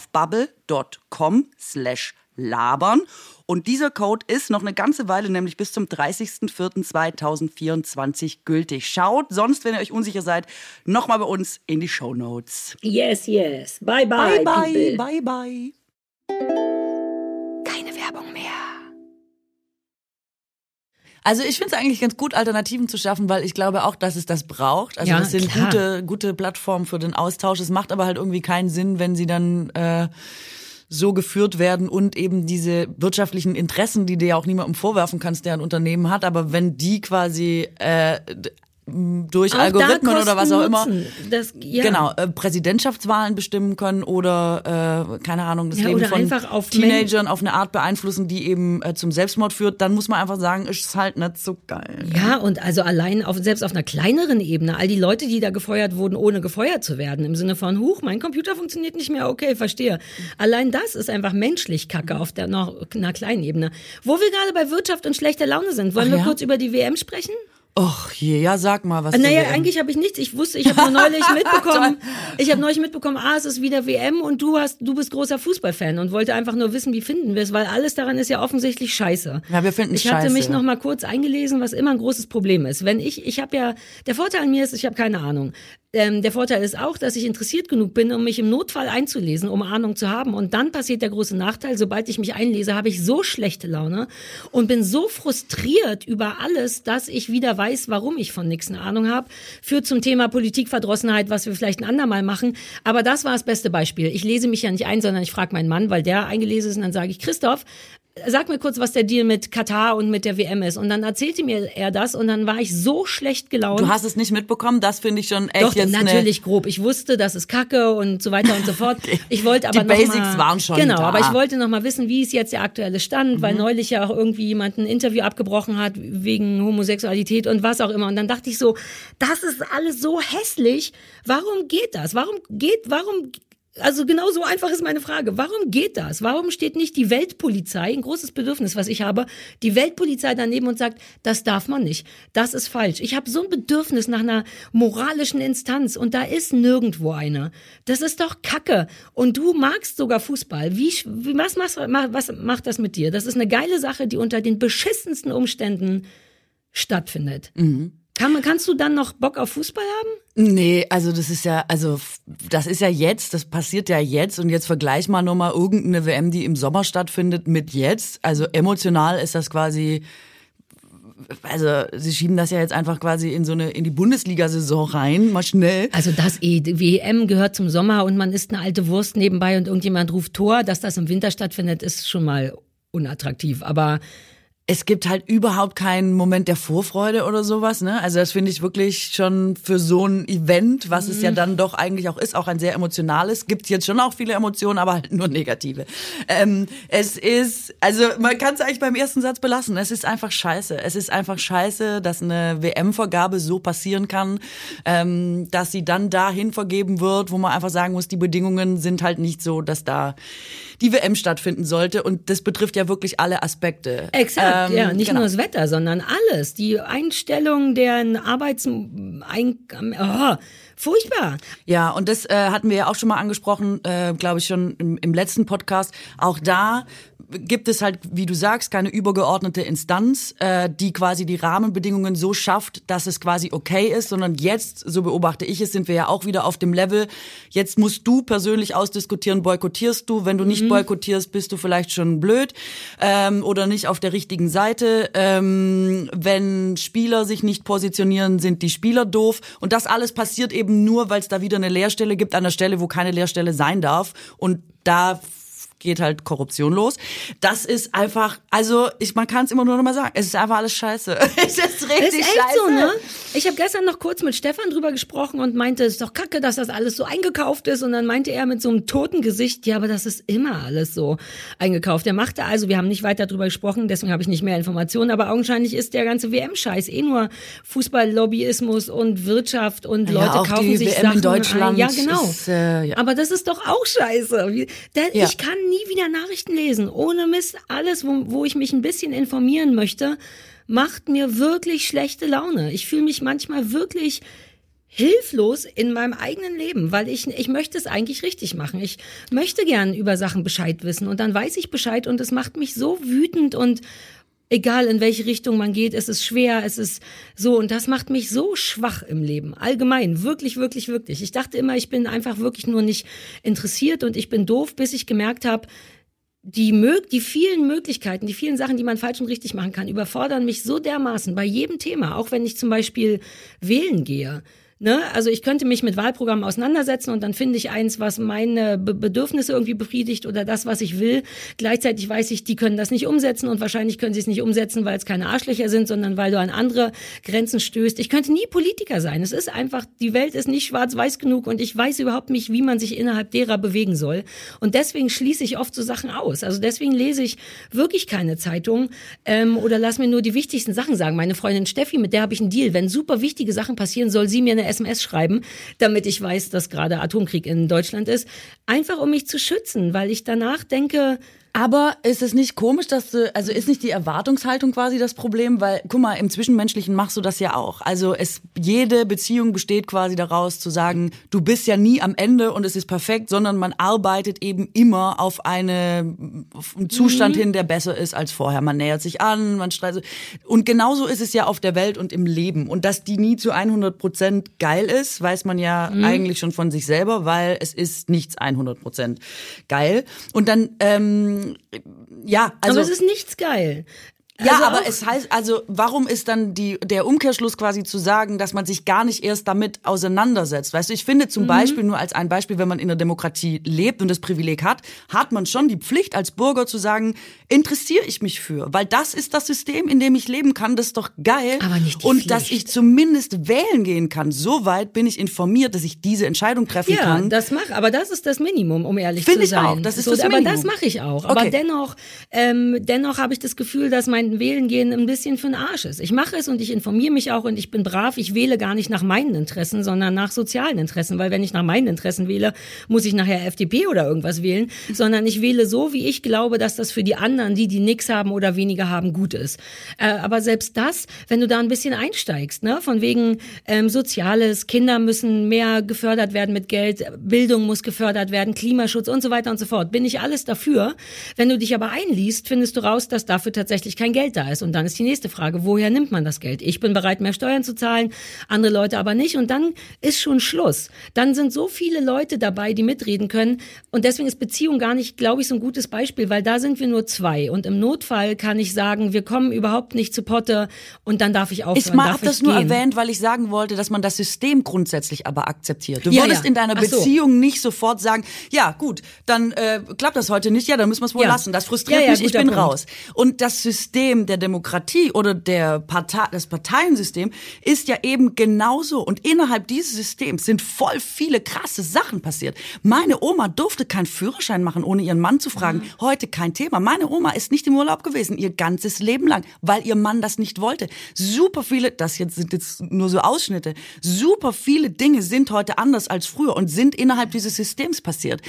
auf bubble.com slash labern. Und dieser Code ist noch eine ganze Weile, nämlich bis zum 30.04.2024 gültig. Schaut sonst, wenn ihr euch unsicher seid, nochmal bei uns in die Show Notes. Yes, yes. Bye, bye. Bye, bye. Bye, bye. Also ich finde es eigentlich ganz gut, Alternativen zu schaffen, weil ich glaube auch, dass es das braucht. Also ja, das sind klar. gute, gute Plattformen für den Austausch. Es macht aber halt irgendwie keinen Sinn, wenn sie dann äh, so geführt werden und eben diese wirtschaftlichen Interessen, die dir ja auch niemandem vorwerfen kannst, der ein Unternehmen hat, aber wenn die quasi äh, durch Auch Algorithmen oder was auch immer. Das, ja. genau äh, Präsidentschaftswahlen bestimmen können oder äh, keine Ahnung das Ja, Leben von auf Teenagern auf eine Art beeinflussen, die eben äh, zum Selbstmord führt, dann muss man einfach sagen, ist es halt nicht so geil. Ja, und also allein auf, selbst auf einer kleineren Ebene, all die Leute, die da gefeuert wurden, ohne gefeuert zu werden, im Sinne von, huch, mein Computer funktioniert nicht mehr, okay, verstehe. Allein das ist einfach menschlich Kacke auf der noch einer kleinen Ebene. Wo wir gerade bei Wirtschaft und schlechter Laune sind, wollen Ach wir ja? kurz über die WM sprechen? Och je, ja sag mal was. Äh, Naja, eigentlich habe ich nichts. Ich wusste, ich habe nur neulich mitbekommen, ich habe neulich mitbekommen, ah, es ist wieder WM und du hast, du bist großer Fußballfan und wollte einfach nur wissen, wie finden wir es, weil alles daran ist ja offensichtlich scheiße. Ja, wir finden es Ich hatte scheiße. mich noch mal kurz eingelesen, was immer ein großes Problem ist. Wenn ich, ich habe ja, der Vorteil an mir ist, ich habe keine Ahnung. Ähm, der Vorteil ist auch, dass ich interessiert genug bin, um mich im Notfall einzulesen, um Ahnung zu haben. Und dann passiert der große Nachteil, sobald ich mich einlese, habe ich so schlechte Laune und bin so frustriert über alles, dass ich wieder weiß, warum ich von nichts eine Ahnung habe. Führt zum Thema Politikverdrossenheit, was wir vielleicht ein andermal machen. Aber das war das beste Beispiel. Ich lese mich ja nicht ein, sondern ich frage meinen Mann, weil der eingelesen ist und dann sage ich, Christoph, sag mir kurz, was der Deal mit Katar und mit der WM ist. Und dann erzählte mir er das und dann war ich so schlecht gelaunt. Du hast es nicht mitbekommen, das finde ich schon echt Doch, jetzt natürlich grob. Ich wusste, das ist Kacke und so weiter und so fort. Ich wollte aber Die noch Basics mal, waren schon Genau, da. Mhm. aber ich wollte noch mal wissen, wie ist jetzt der aktuelle Stand, weil neulich ja auch irgendwie jemand ein Interview abgebrochen hat wegen Homosexualität und was auch immer. Und dann dachte ich so, das ist alles so hässlich. Warum geht das? Warum geht, warum also genau so einfach ist meine Frage. Warum geht das? Warum steht nicht die Weltpolizei, ein großes Bedürfnis, was ich habe, die Weltpolizei daneben und sagt, das darf man nicht, das ist falsch. Ich habe so ein Bedürfnis nach einer moralischen Instanz und da ist nirgendwo eine. Das ist doch Kacke. Und du magst sogar Fußball. Wie, wie was, was, was macht das mit dir? Das ist eine geile Sache, die unter den beschissensten Umständen stattfindet. Kann, kannst du dann noch Bock auf Fußball haben? Nee, also das ist ja, also das ist ja jetzt, das passiert ja jetzt und jetzt vergleich mal nur mal irgendeine WM, die im Sommer stattfindet mit jetzt. Also emotional ist das quasi also sie schieben das ja jetzt einfach quasi in so eine in die Bundesliga-Saison rein, mal schnell. Also das eh, die WM gehört zum Sommer und man isst eine alte Wurst nebenbei und irgendjemand ruft Tor, dass das im Winter stattfindet, ist schon mal unattraktiv. Aber es gibt halt überhaupt keinen Moment der Vorfreude oder sowas. Ne? Also das finde ich wirklich schon für so ein Event, was mhm. es ja mhm. dann doch eigentlich auch ist, auch ein sehr emotionales. Gibt jetzt schon auch viele Emotionen, aber halt nur negative. Ähm, es ist, also man kann es eigentlich beim ersten Satz belassen. Es ist einfach scheiße. Es ist einfach scheiße, dass eine WM-Vergabe so passieren kann, ähm, dass sie dann dahin vergeben wird, wo man einfach sagen muss, die Bedingungen sind halt nicht so, dass da die WM stattfinden sollte. Und das betrifft ja wirklich alle Aspekte. Exakt. Ähm, ja, nicht genau. nur das Wetter, sondern alles. Die Einstellung der Arbeits... Ein, oh, furchtbar. Ja, und das äh, hatten wir ja auch schon mal angesprochen, äh, glaube ich schon im, im letzten Podcast. Auch da gibt es halt, wie du sagst, keine übergeordnete Instanz, äh, die quasi die Rahmenbedingungen so schafft, dass es quasi okay ist, sondern jetzt, so beobachte ich es, sind wir ja auch wieder auf dem Level, jetzt musst du persönlich ausdiskutieren, boykottierst du, wenn du nicht mhm. boykottierst, bist du vielleicht schon blöd ähm, oder nicht auf der richtigen Seite. Ähm, wenn Spieler sich nicht positionieren, sind die Spieler doof und das alles passiert eben nur, weil es da wieder eine Leerstelle gibt an der Stelle, wo keine Leerstelle sein darf und da geht halt Korruption los. Das ist einfach, also ich, man kann es immer nur noch mal sagen, es ist einfach alles scheiße. es ist richtig ist echt scheiße. So, ne? Ich habe gestern noch kurz mit Stefan drüber gesprochen und meinte, es ist doch kacke, dass das alles so eingekauft ist. Und dann meinte er mit so einem toten Gesicht, ja, aber das ist immer alles so eingekauft. Er machte also, wir haben nicht weiter drüber gesprochen, deswegen habe ich nicht mehr Informationen, aber augenscheinlich ist der ganze WM-Scheiß eh nur Fußballlobbyismus und Wirtschaft und ja, Leute kaufen sich WM Sachen in Deutschland. Ein. Ja, genau. Ist, äh, ja. Aber das ist doch auch scheiße. Denn ja. Ich kann nie wieder Nachrichten lesen. Ohne Mist, alles, wo, wo ich mich ein bisschen informieren möchte, macht mir wirklich schlechte Laune. Ich fühle mich manchmal wirklich hilflos in meinem eigenen Leben, weil ich, ich möchte es eigentlich richtig machen. Ich möchte gern über Sachen Bescheid wissen und dann weiß ich Bescheid und es macht mich so wütend und egal in welche Richtung man geht, es ist schwer, es ist so und das macht mich so schwach im Leben. Allgemein, wirklich, wirklich, wirklich. Ich dachte immer, ich bin einfach wirklich nur nicht interessiert und ich bin doof, bis ich gemerkt habe, die, mög die vielen Möglichkeiten, die vielen Sachen, die man falsch und richtig machen kann, überfordern mich so dermaßen bei jedem Thema, auch wenn ich zum Beispiel wählen gehe. Ne? Also ich könnte mich mit Wahlprogrammen auseinandersetzen und dann finde ich eins, was meine Be Bedürfnisse irgendwie befriedigt oder das, was ich will. Gleichzeitig weiß ich, die können das nicht umsetzen und wahrscheinlich können sie es nicht umsetzen, weil es keine Arschlöcher sind, sondern weil du an andere Grenzen stößt. Ich könnte nie Politiker sein. Es ist einfach, die Welt ist nicht schwarz-weiß genug und ich weiß überhaupt nicht, wie man sich innerhalb derer bewegen soll. Und deswegen schließe ich oft so Sachen aus. Also deswegen lese ich wirklich keine Zeitung ähm, oder lass mir nur die wichtigsten Sachen sagen. Meine Freundin Steffi, mit der habe ich einen Deal. Wenn super wichtige Sachen passieren, soll sie mir eine SMS schreiben, damit ich weiß, dass gerade Atomkrieg in Deutschland ist. Einfach um mich zu schützen, weil ich danach denke, aber ist es nicht komisch, dass du, also ist nicht die Erwartungshaltung quasi das Problem? Weil, guck mal, im Zwischenmenschlichen machst du das ja auch. Also es, jede Beziehung besteht quasi daraus zu sagen, du bist ja nie am Ende und es ist perfekt, sondern man arbeitet eben immer auf, eine, auf einen Zustand mhm. hin, der besser ist als vorher. Man nähert sich an, man streitet. Und genauso ist es ja auf der Welt und im Leben. Und dass die nie zu 100 Prozent geil ist, weiß man ja mhm. eigentlich schon von sich selber, weil es ist nichts 100 Prozent geil. Und dann, ähm, ja, also. Aber es ist nichts geil. Ja, also aber es heißt, also warum ist dann die, der Umkehrschluss quasi zu sagen, dass man sich gar nicht erst damit auseinandersetzt? Weißt du, ich finde zum mhm. Beispiel, nur als ein Beispiel, wenn man in der Demokratie lebt und das Privileg hat, hat man schon die Pflicht als Bürger zu sagen, interessiere ich mich für, weil das ist das System, in dem ich leben kann, das ist doch geil. Aber nicht die Und Pflicht. dass ich zumindest wählen gehen kann, soweit bin ich informiert, dass ich diese Entscheidung treffen ja, kann. Ja, das mach, aber das ist das Minimum, um ehrlich Find zu sein. Finde ich auch, das ist so, das aber Minimum. das mache ich auch. Aber okay. dennoch, ähm, dennoch habe ich das Gefühl, dass mein Wählen gehen ein bisschen für den Arsch ist. Ich mache es und ich informiere mich auch und ich bin brav. Ich wähle gar nicht nach meinen Interessen, sondern nach sozialen Interessen, weil wenn ich nach meinen Interessen wähle, muss ich nachher FDP oder irgendwas wählen, sondern ich wähle so, wie ich glaube, dass das für die anderen, die die nix haben oder weniger haben, gut ist. Äh, aber selbst das, wenn du da ein bisschen einsteigst, ne, von wegen ähm, Soziales, Kinder müssen mehr gefördert werden mit Geld, Bildung muss gefördert werden, Klimaschutz und so weiter und so fort, bin ich alles dafür. Wenn du dich aber einliest, findest du raus, dass dafür tatsächlich kein kein Geld da ist. Und dann ist die nächste Frage, woher nimmt man das Geld? Ich bin bereit, mehr Steuern zu zahlen, andere Leute aber nicht. Und dann ist schon Schluss. Dann sind so viele Leute dabei, die mitreden können. Und deswegen ist Beziehung gar nicht, glaube ich, so ein gutes Beispiel, weil da sind wir nur zwei. Und im Notfall kann ich sagen, wir kommen überhaupt nicht zu Potte und dann darf ich aufhören. Ich habe das nur gehen. erwähnt, weil ich sagen wollte, dass man das System grundsätzlich aber akzeptiert. Du Ja, würdest ja. in deiner so. Beziehung nicht sofort sagen, ja gut, dann äh, klappt das heute nicht, ja, dann müssen wir es wohl Ja. lassen. Das frustriert mich, ich bin Punkt. raus. Und das System der Demokratie oder der Partei, das Parteiensystem ist ja eben genauso. Und innerhalb dieses Systems sind voll viele krasse Sachen passiert. Meine Oma durfte keinen Führerschein machen, ohne ihren Mann zu fragen. Mhm. Heute kein Thema. Meine Oma ist nicht im Urlaub gewesen, ihr ganzes Leben lang, weil ihr Mann das nicht wollte. Super viele, das jetzt sind jetzt nur so Ausschnitte, super viele Dinge sind heute anders als früher und sind innerhalb dieses Systems passiert.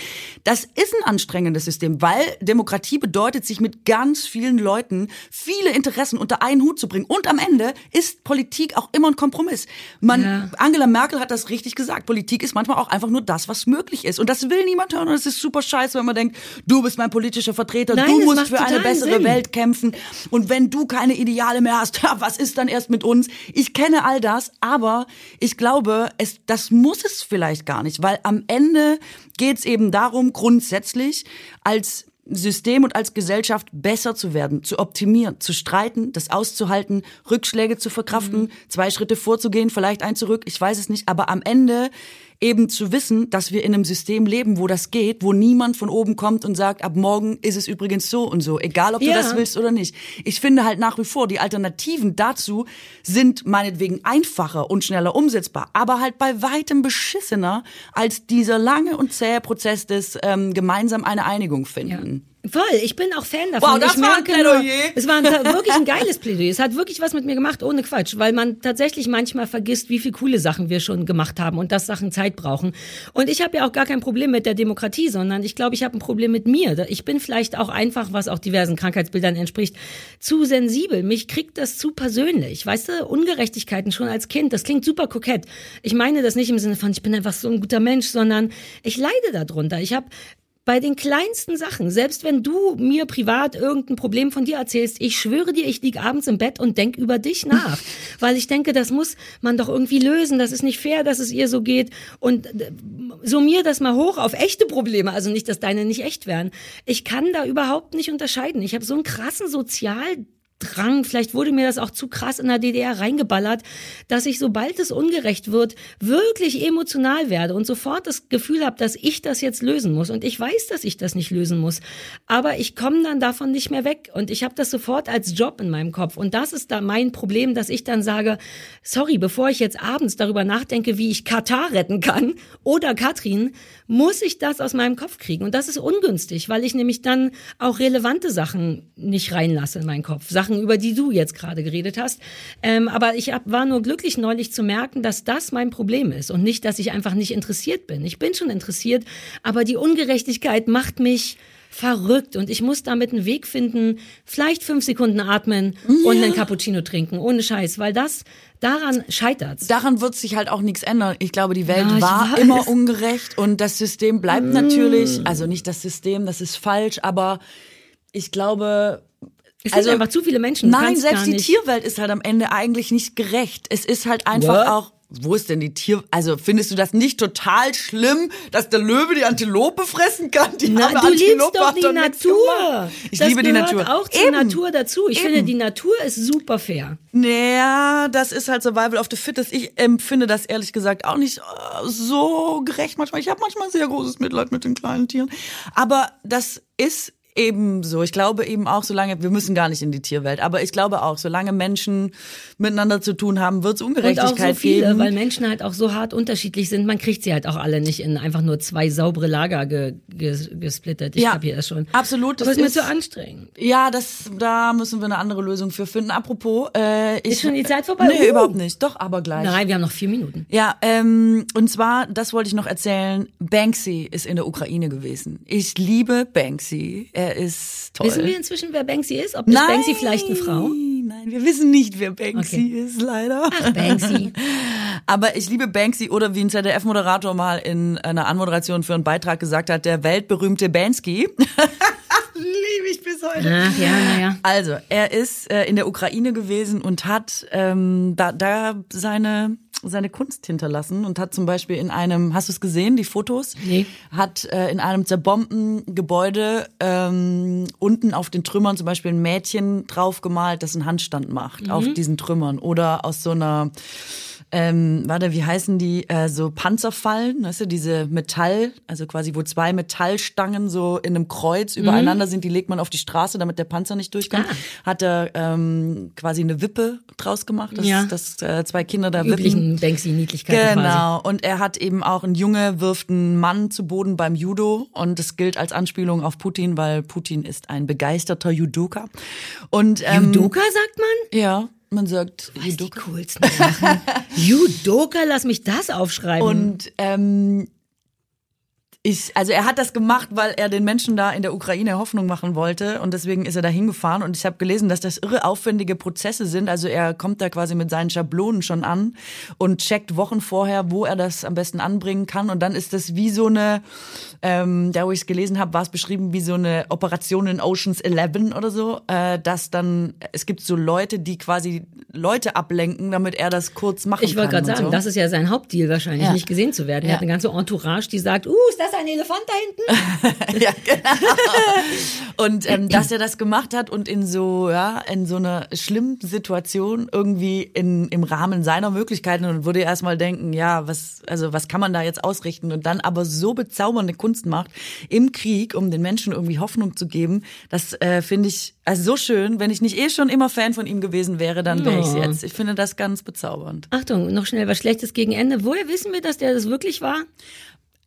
Das ist ein anstrengendes System, weil Demokratie bedeutet, sich mit ganz vielen Leuten viele Interessen unter einen Hut zu bringen. Und am Ende ist Politik auch immer ein Kompromiss. Man, Ja. Angela Merkel hat das richtig gesagt. Politik ist manchmal auch einfach nur das, was möglich ist. Und das will niemand hören. Und es ist super scheiße, wenn man denkt, du bist mein politischer Vertreter, Nein, du musst für eine bessere Sinn. Welt kämpfen. Und wenn du keine Ideale mehr hast, was ist dann erst mit uns? Ich kenne all das, aber ich glaube, es, das muss es vielleicht gar nicht, weil am Ende geht es eben darum, grundsätzlich als System und als Gesellschaft besser zu werden, zu optimieren, zu streiten, das auszuhalten, Rückschläge zu verkraften, Mhm. zwei Schritte vorzugehen, vielleicht ein zurück, ich weiß es nicht, aber am Ende eben zu wissen, dass wir in einem System leben, wo das geht, wo niemand von oben kommt und sagt, ab morgen ist es übrigens so und so, egal ob du Ja. das willst oder nicht. Ich finde halt nach wie vor, die Alternativen dazu sind meinetwegen einfacher und schneller umsetzbar, aber halt bei weitem beschissener als dieser lange und zähe Prozess des ähm, gemeinsam eine Einigung finden. Voll, ich bin auch Fan davon. Wow, das ich war ein merke nur, Plädoyer. es war ein, wirklich ein geiles Plädoyer. Es hat wirklich was mit mir gemacht, ohne Quatsch, weil man tatsächlich manchmal vergisst, wie viel coole Sachen wir schon gemacht haben und dass Sachen Zeit brauchen. Und ich habe ja auch gar kein Problem mit der Demokratie, sondern ich glaube, ich habe ein Problem mit mir. Ich bin vielleicht auch einfach, was auch diversen Krankheitsbildern entspricht, zu sensibel. Mich kriegt das zu persönlich. Weißt du, Ungerechtigkeiten schon als Kind, das klingt super kokett. Ich meine das nicht im Sinne von, ich bin einfach so ein guter Mensch, sondern ich leide darunter. Ich habe bei den kleinsten Sachen, selbst wenn du mir privat irgendein Problem von dir erzählst, ich schwöre dir, ich lieg abends im Bett und denk über dich nach, weil ich denke, das muss man doch irgendwie lösen, das ist nicht fair, dass es ihr so geht und äh, summier das mal hoch auf echte Probleme, also nicht, dass deine nicht echt wären. Ich kann da überhaupt nicht unterscheiden. Ich habe so einen krassen Sozial Drang, vielleicht wurde mir das auch zu krass in der DDR reingeballert, dass ich, sobald es ungerecht wird, wirklich emotional werde und sofort das Gefühl habe, dass ich das jetzt lösen muss. Und ich weiß, dass ich das nicht lösen muss. Aber ich komme dann davon nicht mehr weg. Und ich habe das sofort als Job in meinem Kopf. Und das ist da mein Problem, dass ich dann sage, sorry, bevor ich jetzt abends darüber nachdenke, wie ich Katar retten kann oder Katrin, muss ich das aus meinem Kopf kriegen. Und das ist ungünstig, weil ich nämlich dann auch relevante Sachen nicht reinlasse in meinen Kopf. Sachen, über die du jetzt gerade geredet hast. Ähm, aber ich hab, war nur glücklich neulich zu merken, dass das mein Problem ist und nicht, dass ich einfach nicht interessiert bin. Ich bin schon interessiert, aber die Ungerechtigkeit macht mich verrückt und ich muss damit einen Weg finden, vielleicht fünf Sekunden atmen und einen Cappuccino trinken, ohne Scheiß, weil das, daran scheitert's. Daran wird sich halt auch nichts ändern. Ich glaube, die Welt Ja, war weiß. immer ungerecht und das System bleibt natürlich, also nicht das System, das ist falsch, aber ich glaube, es also- sind einfach zu viele Menschen. Nein, selbst die. Tierwelt ist halt am Ende eigentlich nicht gerecht. Es ist halt einfach What? auch. Wo ist denn die Tier? Also findest du das nicht total schlimm, dass der Löwe die Antilope fressen kann? Die Na, du liebst Antilope doch die doch nichts Natur. Ich das liebe die Natur. auch zur Eben. Natur dazu. Ich Eben. finde, die Natur ist super fair. Naja, das ist halt Survival of the Fittest. Ich empfinde das ehrlich gesagt auch nicht äh, so gerecht manchmal. Ich habe manchmal sehr großes Mitleid mit den kleinen Tieren. Aber das ist eben so. Ich glaube eben auch, solange, wir müssen gar nicht in die Tierwelt, aber ich glaube auch, solange Menschen miteinander zu tun haben, wird es Und auch Ungerechtigkeit so viele, geben. weil Menschen halt auch so hart unterschiedlich sind. Man kriegt sie halt auch alle nicht in einfach nur zwei saubere Lager ge, ges- gesplittet. Ich Ja, kapiere das schon. absolut, das Aber ist mir zu anstrengend. Ja, das, da müssen wir eine andere Lösung für finden. Apropos, äh, ich, Ist schon die Zeit vorbei? Nee, Uh. überhaupt nicht. Doch, aber gleich. Nein, wir haben noch vier Minuten. Ja, ähm, und zwar, das wollte ich noch erzählen, Banksy ist in der Ukraine gewesen. Ich liebe Banksy. Er ist toll. Wissen wir inzwischen, wer Banksy ist? Ob ist Banksy vielleicht eine Frau? Nein, wir wissen nicht, wer Banksy Okay. ist, leider. Ach, Banksy. Aber ich liebe Banksy oder wie ein ZDF-Moderator mal in einer Anmoderation für einen Beitrag gesagt hat, der weltberühmte Bansky. liebe mich bis heute. Ach ja, naja. Also, er ist äh, in der Ukraine gewesen und hat ähm, da, da seine seine Kunst hinterlassen und hat zum Beispiel in einem, hast du es gesehen, die Fotos? Nee. Hat äh, in einem zerbombten Gebäude ähm, unten auf den Trümmern zum Beispiel ein Mädchen draufgemalt, das einen Handstand macht auf diesen Trümmern oder aus so einer ähm, warte, wie heißen die, äh, so Panzerfallen, weißt du, diese Metall, also quasi wo zwei Metallstangen so in einem Kreuz übereinander sind, die legt man auf die Straße, damit der Panzer nicht durchkommt. Ah. Hat er ähm, quasi eine Wippe draus gemacht, dass, Ja. dass äh, zwei Kinder da wippen. Üblichen Banksy-Niedlichkeiten quasi. Genau. Und er hat eben auch, ein Junge wirft einen Mann zu Boden beim Judo und das gilt als Anspielung auf Putin, weil Putin ist ein begeisterter Judoka. Und ähm, Judoka sagt man? Ja, man sagt die Judoka. coolsten Sachen. Judoka, lass mich das aufschreiben. Und ähm, ich, also er hat das gemacht, weil er den Menschen da in der Ukraine Hoffnung machen wollte und deswegen ist er da hingefahren und ich habe gelesen, dass das irre aufwendige Prozesse sind. Also er kommt da quasi mit seinen Schablonen schon an und checkt Wochen vorher, wo er das am besten anbringen kann und dann ist das wie so eine, ähm, da wo ich es gelesen habe, war es beschrieben wie so eine Operation in Oceans 11 oder so, äh, dass dann es gibt so Leute, die quasi Leute ablenken, damit er das kurz machen ich wollte kann. gerade und sagen, so. das ist ja sein Hauptdeal wahrscheinlich, Ja. nicht gesehen zu werden. Er Ja. hat eine ganze Entourage, die sagt, uh, ist das ein Elefant da hinten? ja, genau. Und ähm, dass er das gemacht hat und in so, ja, in so einer schlimmen Situation irgendwie in, im Rahmen seiner Möglichkeiten und würde erstmal denken, ja, was, also was kann man da jetzt ausrichten und dann aber so bezaubernde Kunst macht im Krieg, um den Menschen irgendwie Hoffnung zu geben, das äh, finde ich also so schön. Wenn ich nicht eh schon immer Fan von ihm gewesen wäre, dann wäre ich Oh. jetzt. Ich finde das ganz bezaubernd. Achtung, noch schnell was Schlechtes gegen Ende. Woher wissen wir, dass der das wirklich war?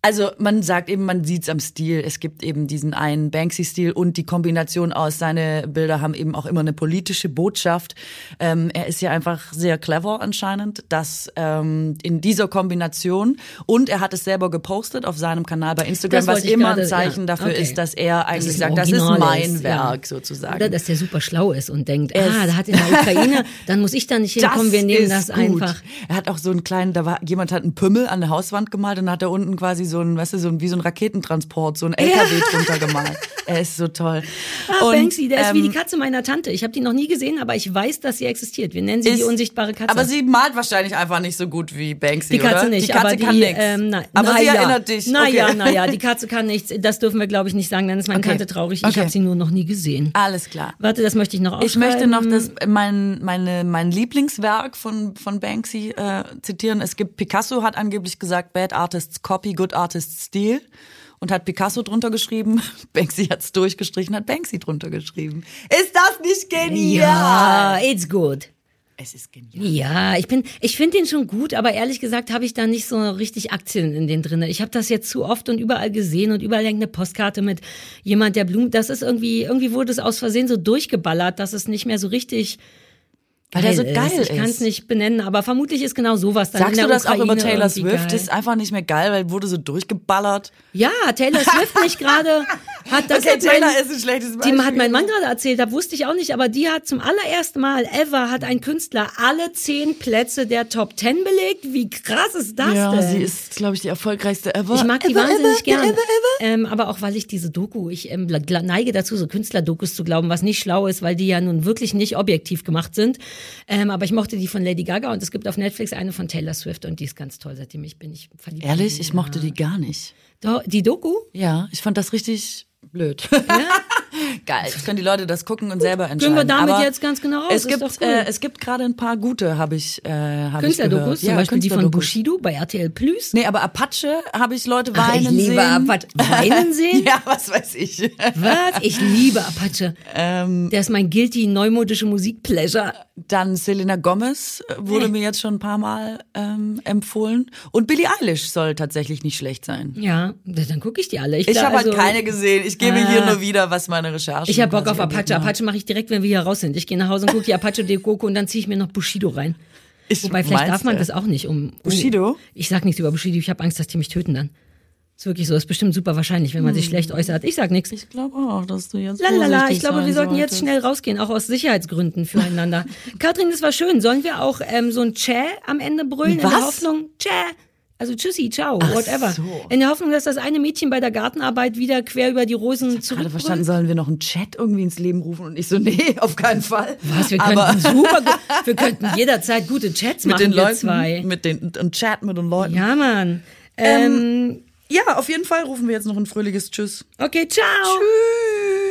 Also man sagt eben, man sieht's am Stil. Es gibt eben diesen einen Banksy-Stil und die Kombination aus seine Bilder haben eben auch immer eine politische Botschaft. Ähm, er ist ja einfach sehr clever anscheinend, dass ähm, in dieser Kombination und er hat es selber gepostet auf seinem Kanal bei Instagram, Das was immer gerade- ein Zeichen ja, dafür okay. ist, dass er eigentlich es ein sagt, das ist mein ist, Werk ja. sozusagen. Oder dass der super schlau ist und denkt, Er ist- ah, da hat in der Ukraine, dann muss ich da nicht hinkommen, wir nehmen das gut. einfach. Er hat auch so einen kleinen, da war jemand hat einen Pümmel an der Hauswand gemalt und hat er unten quasi so ein, weißt du, so ein, wie so ein Raketentransport, so ein LKW drunter gemalt. Er ist so toll. Ah, Und, Banksy, der ist wie ähm, die Katze meiner Tante. Ich habe die noch nie gesehen, aber ich weiß, dass sie existiert. Wir nennen sie die ist- unsichtbare Katze. Aber sie malt wahrscheinlich einfach nicht so gut wie Banksy, die Katze oder? nicht, die Katze aber die, kann nichts. Ähm, nein, aber na sie ja. erinnert dich. Naja, okay. naja, die Katze kann nichts. Das dürfen wir, glaube ich, nicht sagen, dann ist meine Okay. Tante traurig. Ich Okay. habe sie nur noch nie gesehen. Alles klar. Warte, das möchte ich noch Ich möchte aufschreiben. noch das, mein, meine, mein Lieblingswerk von, von Banksy äh, zitieren. Es gibt, Picasso hat angeblich gesagt, Bad Artists Copy, Good Artists Steal. Und hat Picasso drunter geschrieben. Banksy hat's durchgestrichen, hat Banksy drunter geschrieben. Ist das nicht Ja, genial? it's good. Es ist genial. Ja, ich bin, ich finde den schon gut, aber ehrlich gesagt habe ich da nicht so richtig Aktien in den drinne. Ich habe das jetzt zu oft und überall gesehen und überall hängt eine Postkarte mit jemand, der Blumen. Das ist irgendwie, irgendwie wurde es aus Versehen so durchgeballert, dass es nicht mehr so richtig Weil der so ist. geil Ich kann es ist. nicht benennen, aber vermutlich ist genau sowas dann in Sagst du das auch Ukraine über Taylor Swift? Geil. Ist einfach nicht mehr geil, weil wurde so durchgeballert. Ja, Taylor Swift nicht gerade hat das Okay, hat mein- Taylor ist ein schlechtes Die Beispiel. hat mein Mann gerade erzählt, da wusste ich auch nicht, aber die hat zum allerersten Mal ever hat ein Künstler alle zehn Plätze der Top Ten belegt. Wie krass ist das Ja, denn? sie ist, glaube ich, die erfolgreichste ever. ich mag die ever, wahnsinnig ever, gern. Ever. Ähm, aber auch weil ich diese Doku, ich ähm, neige dazu, so Künstlerdokus zu glauben, was nicht schlau ist, weil die ja nun wirklich nicht objektiv gemacht sind. Ähm, aber ich mochte die von Lady Gaga und es gibt auf Netflix eine von Taylor Swift und die ist ganz toll, seitdem ich bin ich verliebt. Ehrlich, ich mochte die gar nicht. Do- Die Doku? Ja, ich fand das richtig blöd. Geil. Jetzt können die Leute das gucken und selber entscheiden. wir damit Aber jetzt ganz genau raus, Es gibt, cool. äh, es gibt gerade ein paar gute, habe ich, äh, hab ich gehört. Künstlerdokus, zum Ja, Beispiel die von. Bushido bei RTL Plus. Nee, aber Apache habe ich Leute Ach, weinen ich liebe sehen. Apache. Weinen sehen? Ja, was weiß ich. Was? Ich liebe Apache. Ähm, Der ist mein guilty neumodische Musikpleasure. Dann Selena Gomez äh, wurde mir jetzt schon ein paar Mal ähm, empfohlen. Und Billie Eilish soll tatsächlich nicht schlecht sein. Ja, dann gucke ich die alle. Ich glaub, habe also, halt keine gesehen. Ich gebe Ah. hier nur wieder, was meine Recherche Ich habe Bock auf Apache. hat. Apache mache ich direkt, wenn wir hier raus sind. Ich gehe nach Hause und gucke die Apache de Coco und dann ziehe ich mir noch Bushido rein. Ich- Wobei, vielleicht darf man du? das auch nicht um. um Bushido? Ich sag nichts über Bushido. Ich habe Angst, dass die mich töten dann. Ist wirklich so. Ist bestimmt super wahrscheinlich, wenn man sich schlecht äußert. Ich sag nichts. Ich glaube auch, dass du jetzt Lalala, ich glaube, wir sollten jetzt schnell rausgehen, auch aus Sicherheitsgründen füreinander. Katrin, das war schön. Sollen wir auch ähm, so ein Tschä am Ende brüllen in der Was? Hoffnung? Tschä, Also tschüssi, ciao, whatever. so. In der Hoffnung, dass das eine Mädchen bei der Gartenarbeit wieder quer über die Rosen Gerade zurück. verstanden, sollen wir noch einen Chat irgendwie ins Leben rufen und ich so, nee, auf keinen Fall. Was, wir Aber könnten super, wir könnten jederzeit gute Chats mit machen, den wir Leuten, zwei. mit den, und Chat mit den Leuten. Ja, Mann. Ähm, Ja, auf jeden Fall rufen wir jetzt noch ein fröhliches Tschüss. okay, ciao. Tschüss.